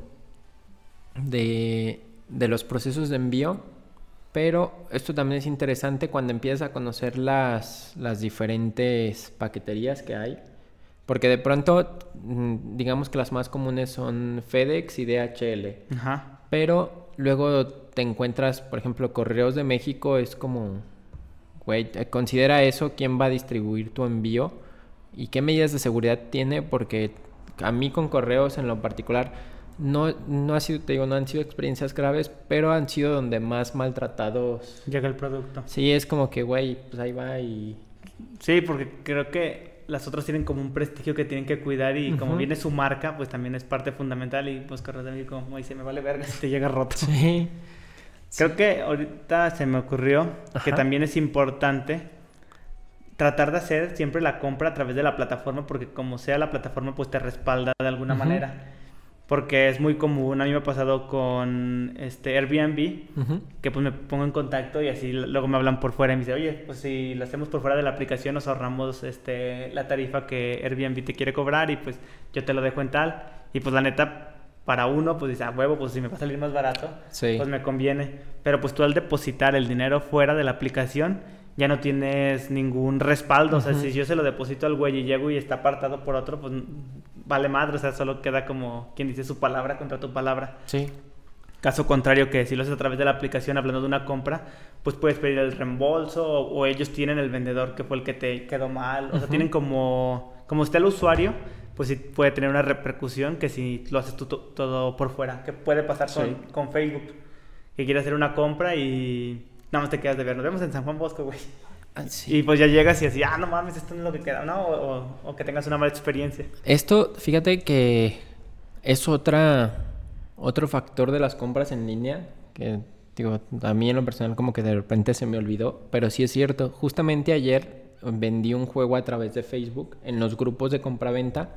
de, de los procesos de envío, pero esto también es interesante cuando empiezas a conocer las, las diferentes paqueterías que hay. Porque de pronto, mm, digamos que las más comunes son FedEx y DHL. Ajá. Pero luego te encuentras, por ejemplo, Correos de México es como, güey, eh, considera eso quién va a distribuir tu envío y qué medidas de seguridad tiene, porque a mí con Correos en lo particular no, no ha sido, te digo, no han sido experiencias graves, pero han sido donde más maltratados. Llega el producto. Sí, es como que, güey, pues ahí va y... Sí, porque creo que las otras tienen como un prestigio que tienen que cuidar y como viene su marca, pues también es parte fundamental y pues Correos de México, como dice, me vale verga si te llega roto. Sí. Creo que ahorita se me ocurrió que también es importante tratar de hacer siempre la compra a través de la plataforma porque como sea la plataforma pues te respalda de alguna manera. Porque es muy común, a mí me ha pasado con este Airbnb, que pues me pongo en contacto y así luego me hablan por fuera y me dicen, oye, pues si lo hacemos por fuera de la aplicación nos ahorramos este, la tarifa que Airbnb te quiere cobrar y pues yo te lo dejo en tal. Y pues la neta, para uno, pues dice, a huevo, pues si me va a salir más barato, Sí. pues me conviene. Pero pues tú al depositar el dinero fuera de la aplicación ya no tienes ningún respaldo. O sea, si yo se lo deposito al güey y llego y está apartado por otro, pues vale madre. O sea, solo queda como quien dice su palabra contra tu palabra. Sí. Caso contrario que si lo haces a través de la aplicación hablando de una compra, pues puedes pedir el reembolso o, o ellos tienen el vendedor que fue el que te quedó mal. O sea, tienen como, como está el usuario, pues sí puede tener una repercusión que si lo haces tú to- todo por fuera. Que puede pasar con, Sí. con Facebook. Que quieres hacer una compra y nada más te quedas de ver. Nos vemos en San Juan Bosco, güey. Ah, sí. Y pues ya llegas y así, ah, no mames, esto no es lo que queda, ¿no? O, o- o que tengas una mala experiencia. Esto, fíjate que es otra otro factor de las compras en línea que digo, a mí en lo personal como que de repente se me olvidó, pero sí es cierto. Justamente ayer vendí un juego a través de Facebook en los grupos de compraventa.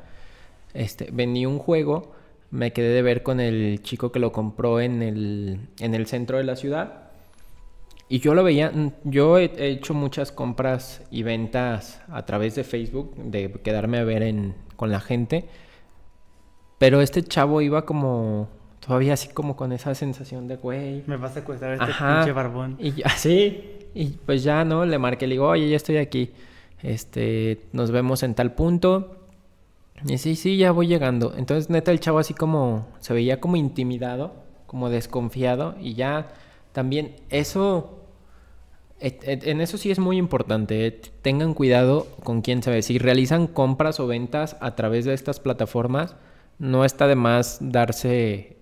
Este, vendí un juego, me quedé de ver con el chico que lo compró en el en el centro de la ciudad. Y yo lo veía, mm, yo he he hecho muchas compras y ventas a través de Facebook, de quedarme a ver en, con la gente. Pero este chavo iba como, todavía así como con esa sensación de, güey. Me va a secuestrar este Ajá. pinche barbón. Y ya, sí. Y pues ya, ¿no? Le marqué, le digo, oye, ya estoy aquí. Este, nos vemos en tal punto. Y sí, sí, ya voy llegando. Entonces, neta, el chavo así como, se veía como intimidado, como desconfiado. Y ya, también, eso, en eso sí es muy importante. eh, Tengan cuidado con quién se ve. Si realizan compras o ventas a través de estas plataformas, no está de más darse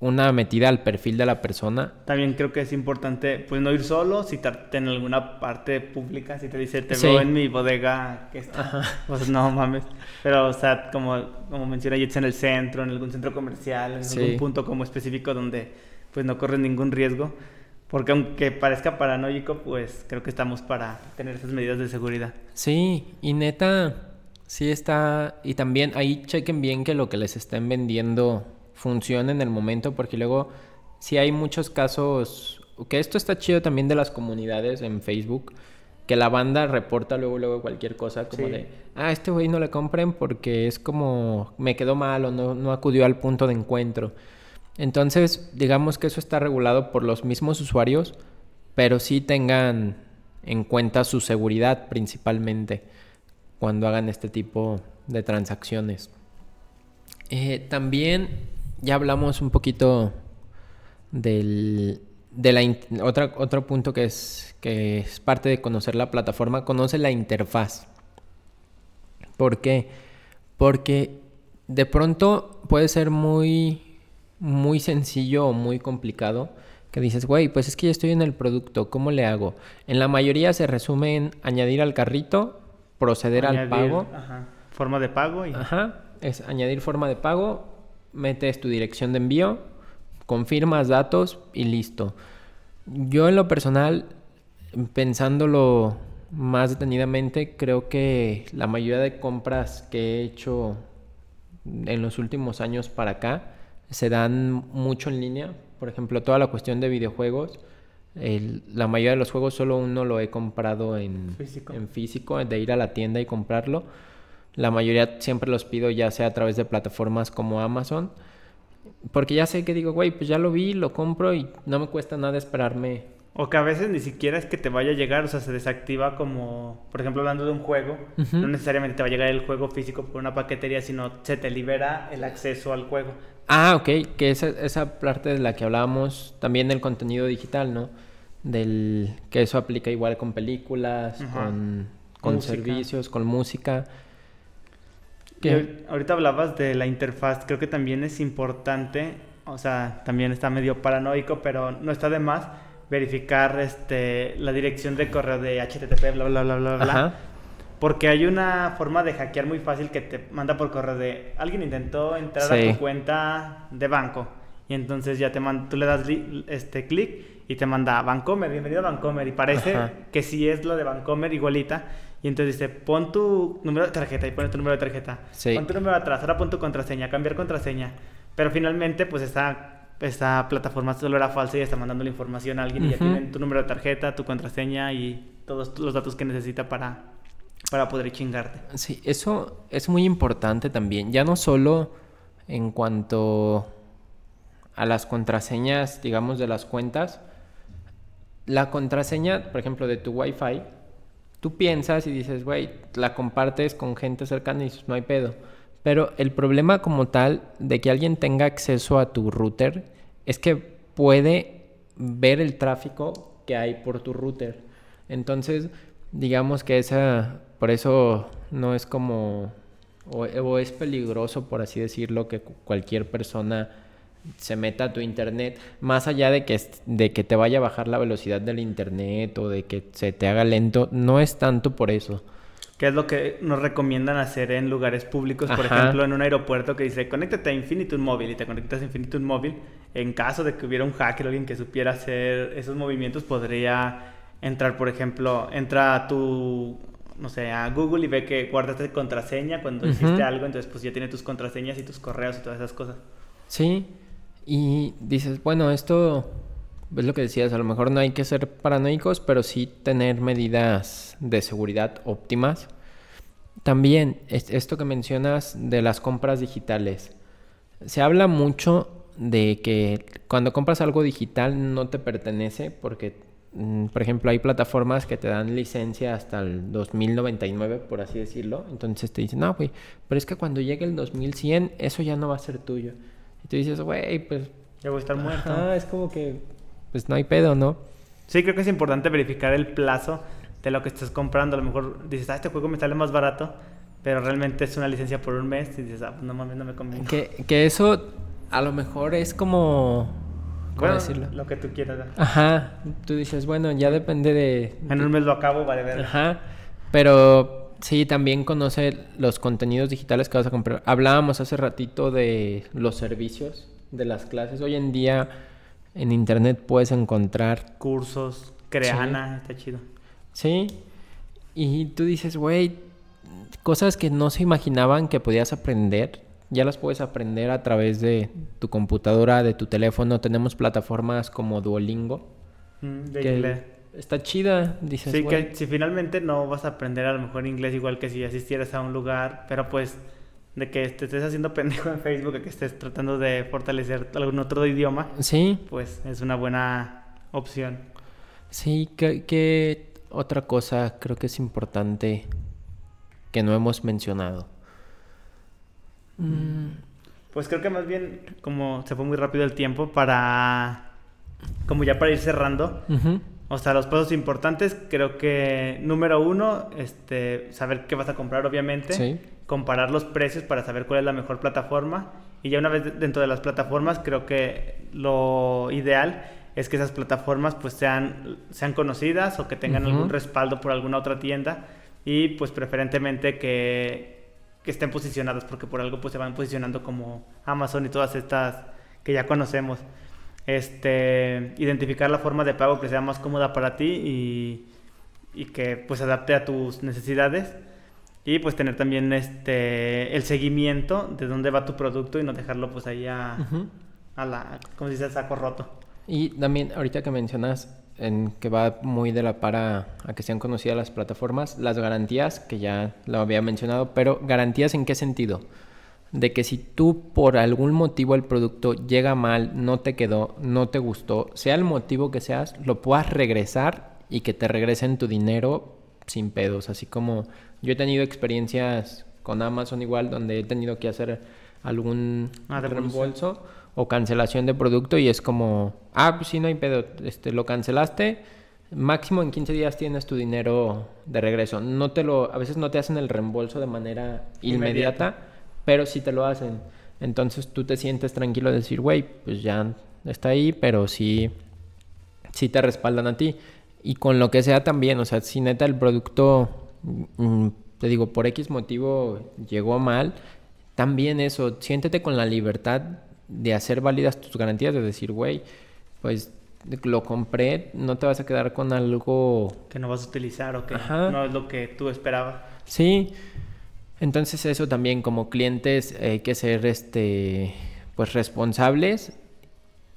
una metida al perfil de la persona También creo que es importante, pues no ir solo, citarte en alguna parte pública, si te dice, te Sí. veo en mi bodega, que está, pues no mames. Pero, o sea, como, como menciona Jets en el centro, en algún centro comercial, en Sí. algún punto como específico donde pues no corres ningún riesgo. Porque aunque parezca paranoico, pues creo que estamos para tener esas medidas de seguridad. Sí, y neta, sí está. Y también ahí chequen bien que lo que les estén vendiendo funcione en el momento, porque luego sí hay muchos casos. Que esto está chido también de las comunidades en Facebook. Que la banda reporta luego, luego cualquier cosa como Sí. de, ah, este güey no le compren porque es como, me quedó mal o no, no acudió al punto de encuentro. Entonces, digamos que eso está regulado por los mismos usuarios, pero sí tengan en cuenta su seguridad principalmente cuando hagan este tipo de transacciones. Eh, también ya hablamos un poquito del de la otra, otro punto que es, que es parte de conocer la plataforma, conoce la interfaz. ¿Por qué? Porque de pronto puede ser muy, muy sencillo o muy complicado que dices, güey, pues es que ya estoy en el producto, ¿cómo le hago? En la mayoría se resume en añadir al carrito, proceder al pago. Ajá. Forma de pago. Y... Ajá, es añadir forma de pago, metes tu dirección de envío, confirmas datos y listo. Yo en lo personal, pensándolo más detenidamente, creo que la mayoría de compras que he hecho en los últimos años para acá se dan mucho en línea. Por ejemplo, toda la cuestión de videojuegos. la mayoría de los juegos solo uno lo he comprado en físico. en físico, de ir a la tienda y comprarlo. La mayoría siempre los pido ya sea a través de plataformas como Amazon porque ya sé que digo, güey, pues ya lo vi, lo compro y no me cuesta nada esperarme. O que a veces ni siquiera es que te vaya a llegar, o sea, se desactiva como, por ejemplo, hablando de un juego, no necesariamente te va a llegar el juego físico por una paquetería, sino se te libera el acceso al juego. Ah, ok, que esa, esa parte de la que hablábamos, también del contenido digital, ¿no? Del que eso aplica igual con películas, con, con servicios, con música. Ahorita hablabas de la interfaz, creo que también es importante, o sea, también está medio paranoico, pero no está de más verificar este, la dirección de correo de HTTP, bla, bla, bla, bla, bla. Porque hay una forma de hackear muy fácil que te manda por correo de alguien intentó entrar a tu cuenta de banco y entonces ya te manda, tú le das este clic y te manda Bancomer, bienvenido a Bancomer. Y parece que sí es lo de Bancomer igualita. Y entonces dice, pon tu número de tarjeta y pone tu número de tarjeta. Pon tu número atrás, ahora pon tu contraseña, cambiar contraseña. Pero finalmente, pues esta, esta plataforma solo era falsa y está mandando la información a alguien y ya tienen tu número de tarjeta, tu contraseña y todos los datos que necesita para, para poder chingarte. Sí, eso es muy importante también. Ya no solo en cuanto a las contraseñas, digamos, de las cuentas. La contraseña, por ejemplo, de tu Wi-Fi tú piensas y dices, güey, la compartes con gente cercana y dices, no hay pedo. Pero el problema como tal de que alguien tenga acceso a tu router es que puede ver el tráfico que hay por tu router. Entonces, digamos que esa, por eso no es como, o, o es peligroso, por así decirlo, que cualquier persona se meta a tu internet, más allá de que, de que te vaya a bajar la velocidad del internet o de que se te haga lento, no es tanto por eso. ¿Qué es lo que nos recomiendan hacer en lugares públicos? Por ejemplo, en un aeropuerto que dice, conéctate a Infinitum Móvil y te conectas a Infinitum Móvil. En caso de que hubiera un hacker o alguien que supiera hacer esos movimientos, podría entrar, por ejemplo, entra a tu, no sé, a Google y ve que guardaste contraseña cuando hiciste algo, entonces pues ya tiene tus contraseñas y tus correos y todas esas cosas. Sí, y dices, bueno, esto es lo que decías, a lo mejor no hay que ser paranoicos, pero sí tener medidas de seguridad óptimas. También esto que mencionas de las compras digitales. Se habla mucho de que cuando compras algo digital no te pertenece porque, mm, por ejemplo, hay plataformas que te dan licencia hasta el 2099, por así decirlo. Entonces te dicen, no, güey, pero es que cuando llegue el 2100 eso ya no va a ser tuyo. Y tú dices, güey, pues... Ya voy a estar muerto. Ah, es como que, pues no hay pedo, ¿no? Sí, creo que es importante verificar el plazo de lo que estás comprando. A lo mejor dices, ah, este juego me sale más barato, pero realmente es una licencia por un mes y dices, ah, no mames, no me conviene. Que, que eso a lo mejor es como... ¿Cómo decirlo? Lo que tú quieras. Ajá. Tú dices, bueno, ya depende de... En un mes lo acabo, vale ver. Ajá. Pero Sí, también conoce los contenidos digitales que vas a comprar. Hablábamos hace ratito de los servicios de las clases. Hoy en día en internet puedes encontrar cursos, Creana, está chido. Sí. Y tú dices, güey, cosas que no se imaginaban que podías aprender, ya las puedes aprender a través de tu computadora, de tu teléfono. Tenemos plataformas como Duolingo. Mm, de inglés está chida, dices. Sí, que si finalmente no vas a aprender a lo mejor inglés igual que si asistieras a un lugar, pero pues de que te estés haciendo pendejo en Facebook, que estés tratando de fortalecer algún otro idioma, Sí, pues es una buena opción. sí, que, que otra cosa creo que es importante que no hemos mencionado. Mm, Pues creo que más bien, como se fue muy rápido el tiempo, para. Como ya para ir cerrando. ujú, O sea, los pasos importantes, creo que número uno, este, saber qué vas a comprar, obviamente. Sí. Comparar los precios para saber cuál es la mejor plataforma. Y ya una vez de- dentro de las plataformas, creo que lo ideal es que esas plataformas pues sean, sean conocidas o que tengan algún respaldo por alguna otra tienda. Y pues preferentemente que, que estén posicionadas, porque por algo pues se van posicionando como Amazon y todas estas que ya conocemos. Este, identificar la forma de pago que sea más cómoda para ti y, y que pues adapte a tus necesidades. Y pues tener también este el seguimiento de dónde va tu producto y no dejarlo pues ahí a, ujú. a la, como se dice, saco roto. Y también ahorita que mencionas en que va muy de la para a que sean conocidas las plataformas, las garantías, que ya lo había mencionado, pero garantías en qué sentido? De que si tú por algún motivo el producto llega mal, no te quedó, no te gustó, sea el motivo que seas, lo puedas regresar y que te regresen tu dinero sin pedos. Así como yo he tenido experiencias con Amazon igual, donde he tenido que hacer algún Ah, reembolso o cancelación de producto y es como, ah, pues sí, no hay pedo, este, lo cancelaste, máximo en 15 días tienes tu dinero de regreso. No te lo, a veces no te hacen el reembolso de manera inmediata, Inmediata. Pero sí te lo hacen. Entonces tú te sientes tranquilo de decir, güey, pues ya está ahí, pero sí, sí te respaldan a ti. Y con lo que sea también, o sea, si neta el producto, mm, te digo, por X motivo llegó mal, también eso, siéntete con la libertad de hacer válidas tus garantías, de decir, güey, pues lo compré, no te vas a quedar con algo Que no vas a utilizar o que Ajá. no es lo que tú esperabas. Sí, entonces eso también como clientes hay que ser este pues responsables.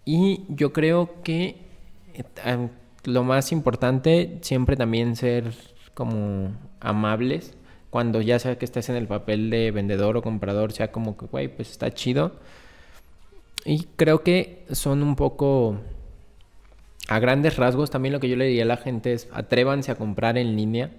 Y yo creo que eh, lo más importante siempre también ser como amables. Cuando ya sea que estés en el papel de vendedor o comprador sea como que güey pues está chido y creo que son un poco a grandes rasgos también lo que yo le diría a la gente es atrévanse a comprar en línea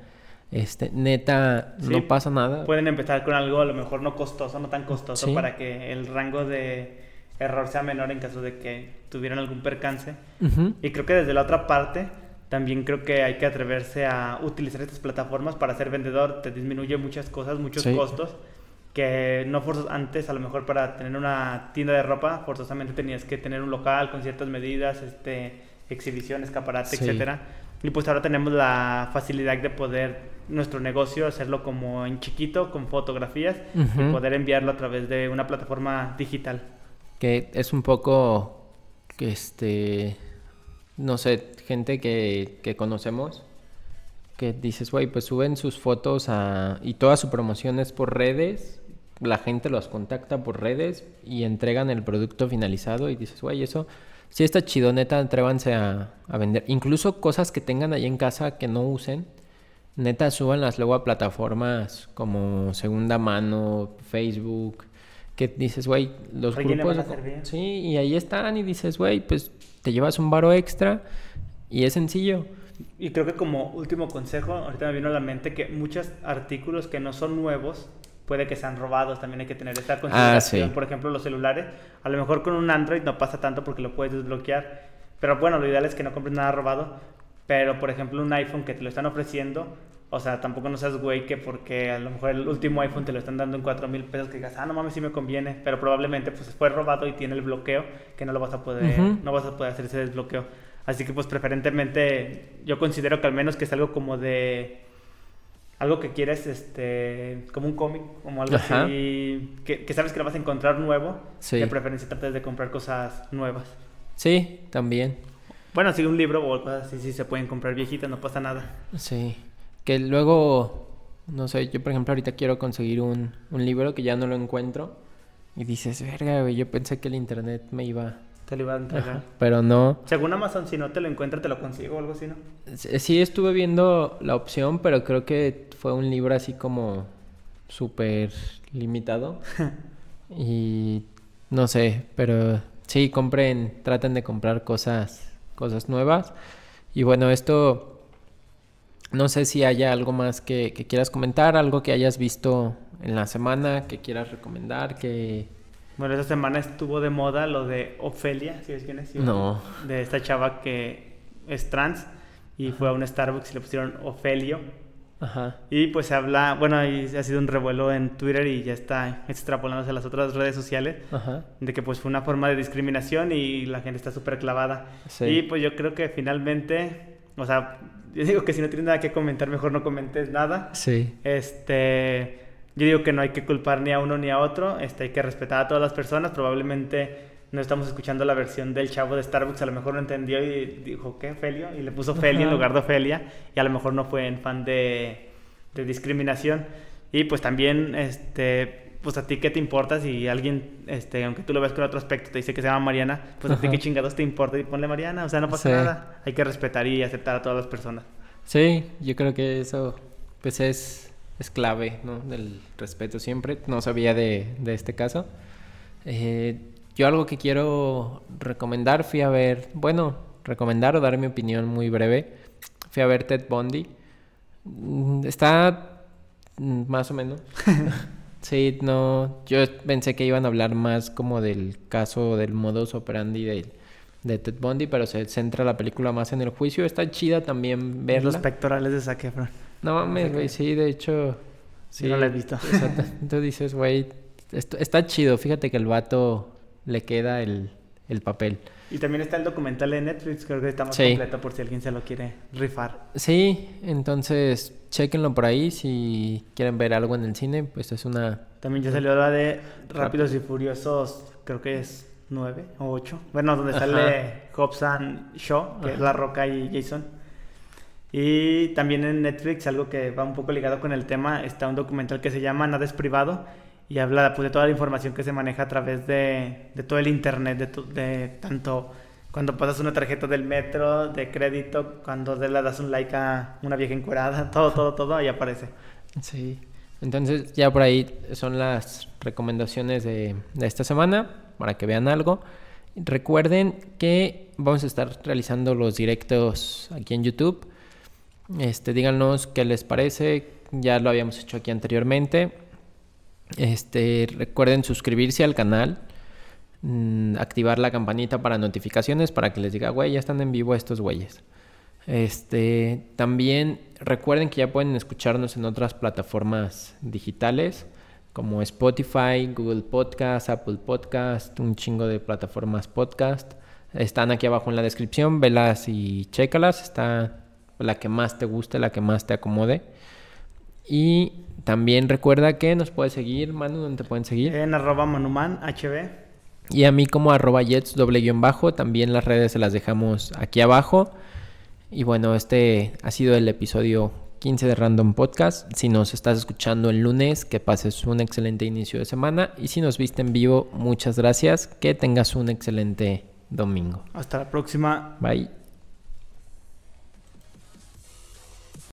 este, neta, Sí, no pasa nada. Pueden empezar con algo a lo mejor no costoso, no tan costoso, Sí. para que el rango de error sea menor en caso de que tuvieran algún percance. Ujú. Y creo que desde la otra parte, también creo que hay que atreverse a utilizar estas plataformas para ser vendedor. Te disminuye muchas cosas, muchos Sí. costos. Que no forzos antes, a lo mejor para tener una tienda de ropa, forzosamente tenías que tener un local con ciertas medidas, este, exhibición, escaparate, Sí. etcétera. Y pues ahora tenemos la facilidad de poder nuestro negocio hacerlo como en chiquito, con fotografías, y poder enviarlo a través de una plataforma digital. Que es un poco, que este, no sé, gente que, que conocemos, que dices, güey, pues suben sus fotos a, y toda su promoción es por redes, la gente los contacta por redes y entregan el producto finalizado y dices, güey, eso sí está chido, neta, atrévanse a, a vender. Incluso cosas que tengan ahí en casa que no usen, neta, súbanlas luego a plataformas como Segunda Mano, Facebook, que dices, güey, los grupos... Sí, y ahí están y dices, güey, pues te llevas un varo extra y es sencillo. Y creo que como último consejo, ahorita me vino a la mente que muchos artículos que no son nuevos puede que sean robados, también hay que tener esta consideración. Ah, sí. Por ejemplo, los celulares, a lo mejor con un Android no pasa tanto porque lo puedes desbloquear, pero bueno, lo ideal es que no compres nada robado, pero por ejemplo un iPhone que te lo están ofreciendo, o sea, tampoco no seas güey que porque a lo mejor el último iPhone te lo están dando en 4 mil pesos que digas, ah, no mames, sí me conviene, pero probablemente pues fue robado y tiene el bloqueo que no lo vas a poder, Ujú. no vas a poder hacer ese desbloqueo. Así que pues preferentemente yo considero que al menos que es algo como de algo que quieres este como un cómic, como algo Ajá. así que, que sabes que lo vas a encontrar nuevo, Sí. de preferencia trates de comprar cosas nuevas. Sí, también. Bueno, si un libro o cosas así sí se pueden comprar viejitas, no pasa nada. Sí. Que luego, no sé, yo por ejemplo ahorita quiero conseguir un, un libro que ya no lo encuentro. Y dices, verga, güey, yo pensé que el internet me iba... Te lo iba a entregar. Ajá, Pero no. Según Amazon, si no te lo encuentras, te lo consigo o algo así, ¿no? Sí estuve viendo la opción, pero creo que fue un libro así como súper limitado. y no sé, pero sí, compren, traten de comprar cosas, cosas nuevas. Y bueno, esto, no sé si haya algo más que, que quieras comentar, algo que hayas visto en la semana, que quieras recomendar, que... Bueno, esta semana estuvo de moda lo de Ofelia, ¿sí ves quién es? No. De esta chava que es trans y fue a un Starbucks y le pusieron Ofelio. Ajá. Y pues se habla, bueno, y ha sido un revuelo en Twitter y ya está extrapolándose a las otras redes sociales Ajá. de que pues fue una forma de discriminación y la gente está súper clavada. Sí. Y pues yo creo que finalmente, o sea, yo digo que si no tienes nada que comentar, mejor no comentes nada. Sí. Este, yo digo que no hay que culpar ni a uno ni a otro, este, hay que respetar a todas las personas. Probablemente no estamos escuchando la versión del chavo de Starbucks, a lo mejor no entendió y dijo, ¿qué? Felio, y le puso Felia en Ajá. lugar de Ofelia, y a lo mejor no fue en fan de, de discriminación. Y pues también, este, pues a ti qué te importa si alguien, este, aunque tú lo ves con otro aspecto, te dice que se llama Mariana, pues a ti Ajá. qué chingados te importa y ponle Mariana, o sea, no pasa Sí. nada. Hay que respetar y aceptar a todas las personas. Sí, yo creo que eso pues es, es clave, ¿no? Del respeto siempre. No sabía de, de este caso. Eh, yo algo que quiero recomendar, fui a ver, bueno, recomendar o dar mi opinión muy breve. Fui a ver Ted Bundy. Mm, Está más o menos. sí, no, yo pensé que iban a hablar más como del caso del modus operandi del, de Ted Bundy, pero se centra la película más en el juicio. Está chida también verla. Los pectorales de Zac Efron. No mames, güey, sí, de hecho. Sí, no la he visto. o sea, t- tú dices, güey, está chido. Fíjate que el vato le queda el, el papel. Y también está el documental de Netflix, creo que está más Sí. completo por si alguien se lo quiere rifar. Sí, entonces, chequenlo por ahí. Si quieren ver algo en el cine, pues es una. También ya salió la de Rápidos y Furiosos, creo que es 9 o 8. Bueno, donde Ajá. sale Hobbs and Shaw, que es. La Roca y Jason. Y también en Netflix, algo que va un poco ligado con el tema, está un documental que se llama Nada es privado y habla pues, de toda la información que se maneja a través de, de todo el internet, de, to- de tanto cuando pasas una tarjeta del metro, de crédito, cuando le das un like a una vieja encuerada, todo, todo, todo, ahí aparece. Sí. Entonces, ya por ahí son las recomendaciones de, de esta semana para que vean algo. Recuerden que vamos a estar realizando los directos aquí en YouTube. Este, díganos qué les parece. Ya lo habíamos hecho aquí anteriormente. Este, recuerden suscribirse al canal, mm, activar la campanita para notificaciones para que les diga, güey, ya están en vivo estos güeyes. Este, también recuerden que ya pueden escucharnos en otras plataformas digitales como Spotify, Google Podcast, Apple Podcast, un chingo de plataformas podcast. Están aquí abajo en la descripción, velas y chécalas. Está la que más te guste, la que más te acomode. Y también recuerda que nos puedes seguir, Manu, ¿dónde te pueden seguir? En arroba manuman hb. Y a mí como arroba jets doble guion bajo, también las redes se las dejamos aquí abajo. Y bueno, este ha sido el episodio 15 de Random Podcast. Si nos estás escuchando el lunes, que pases un excelente inicio de semana. Y si nos viste en vivo, muchas gracias. Que tengas un excelente domingo. Hasta la próxima. Bye.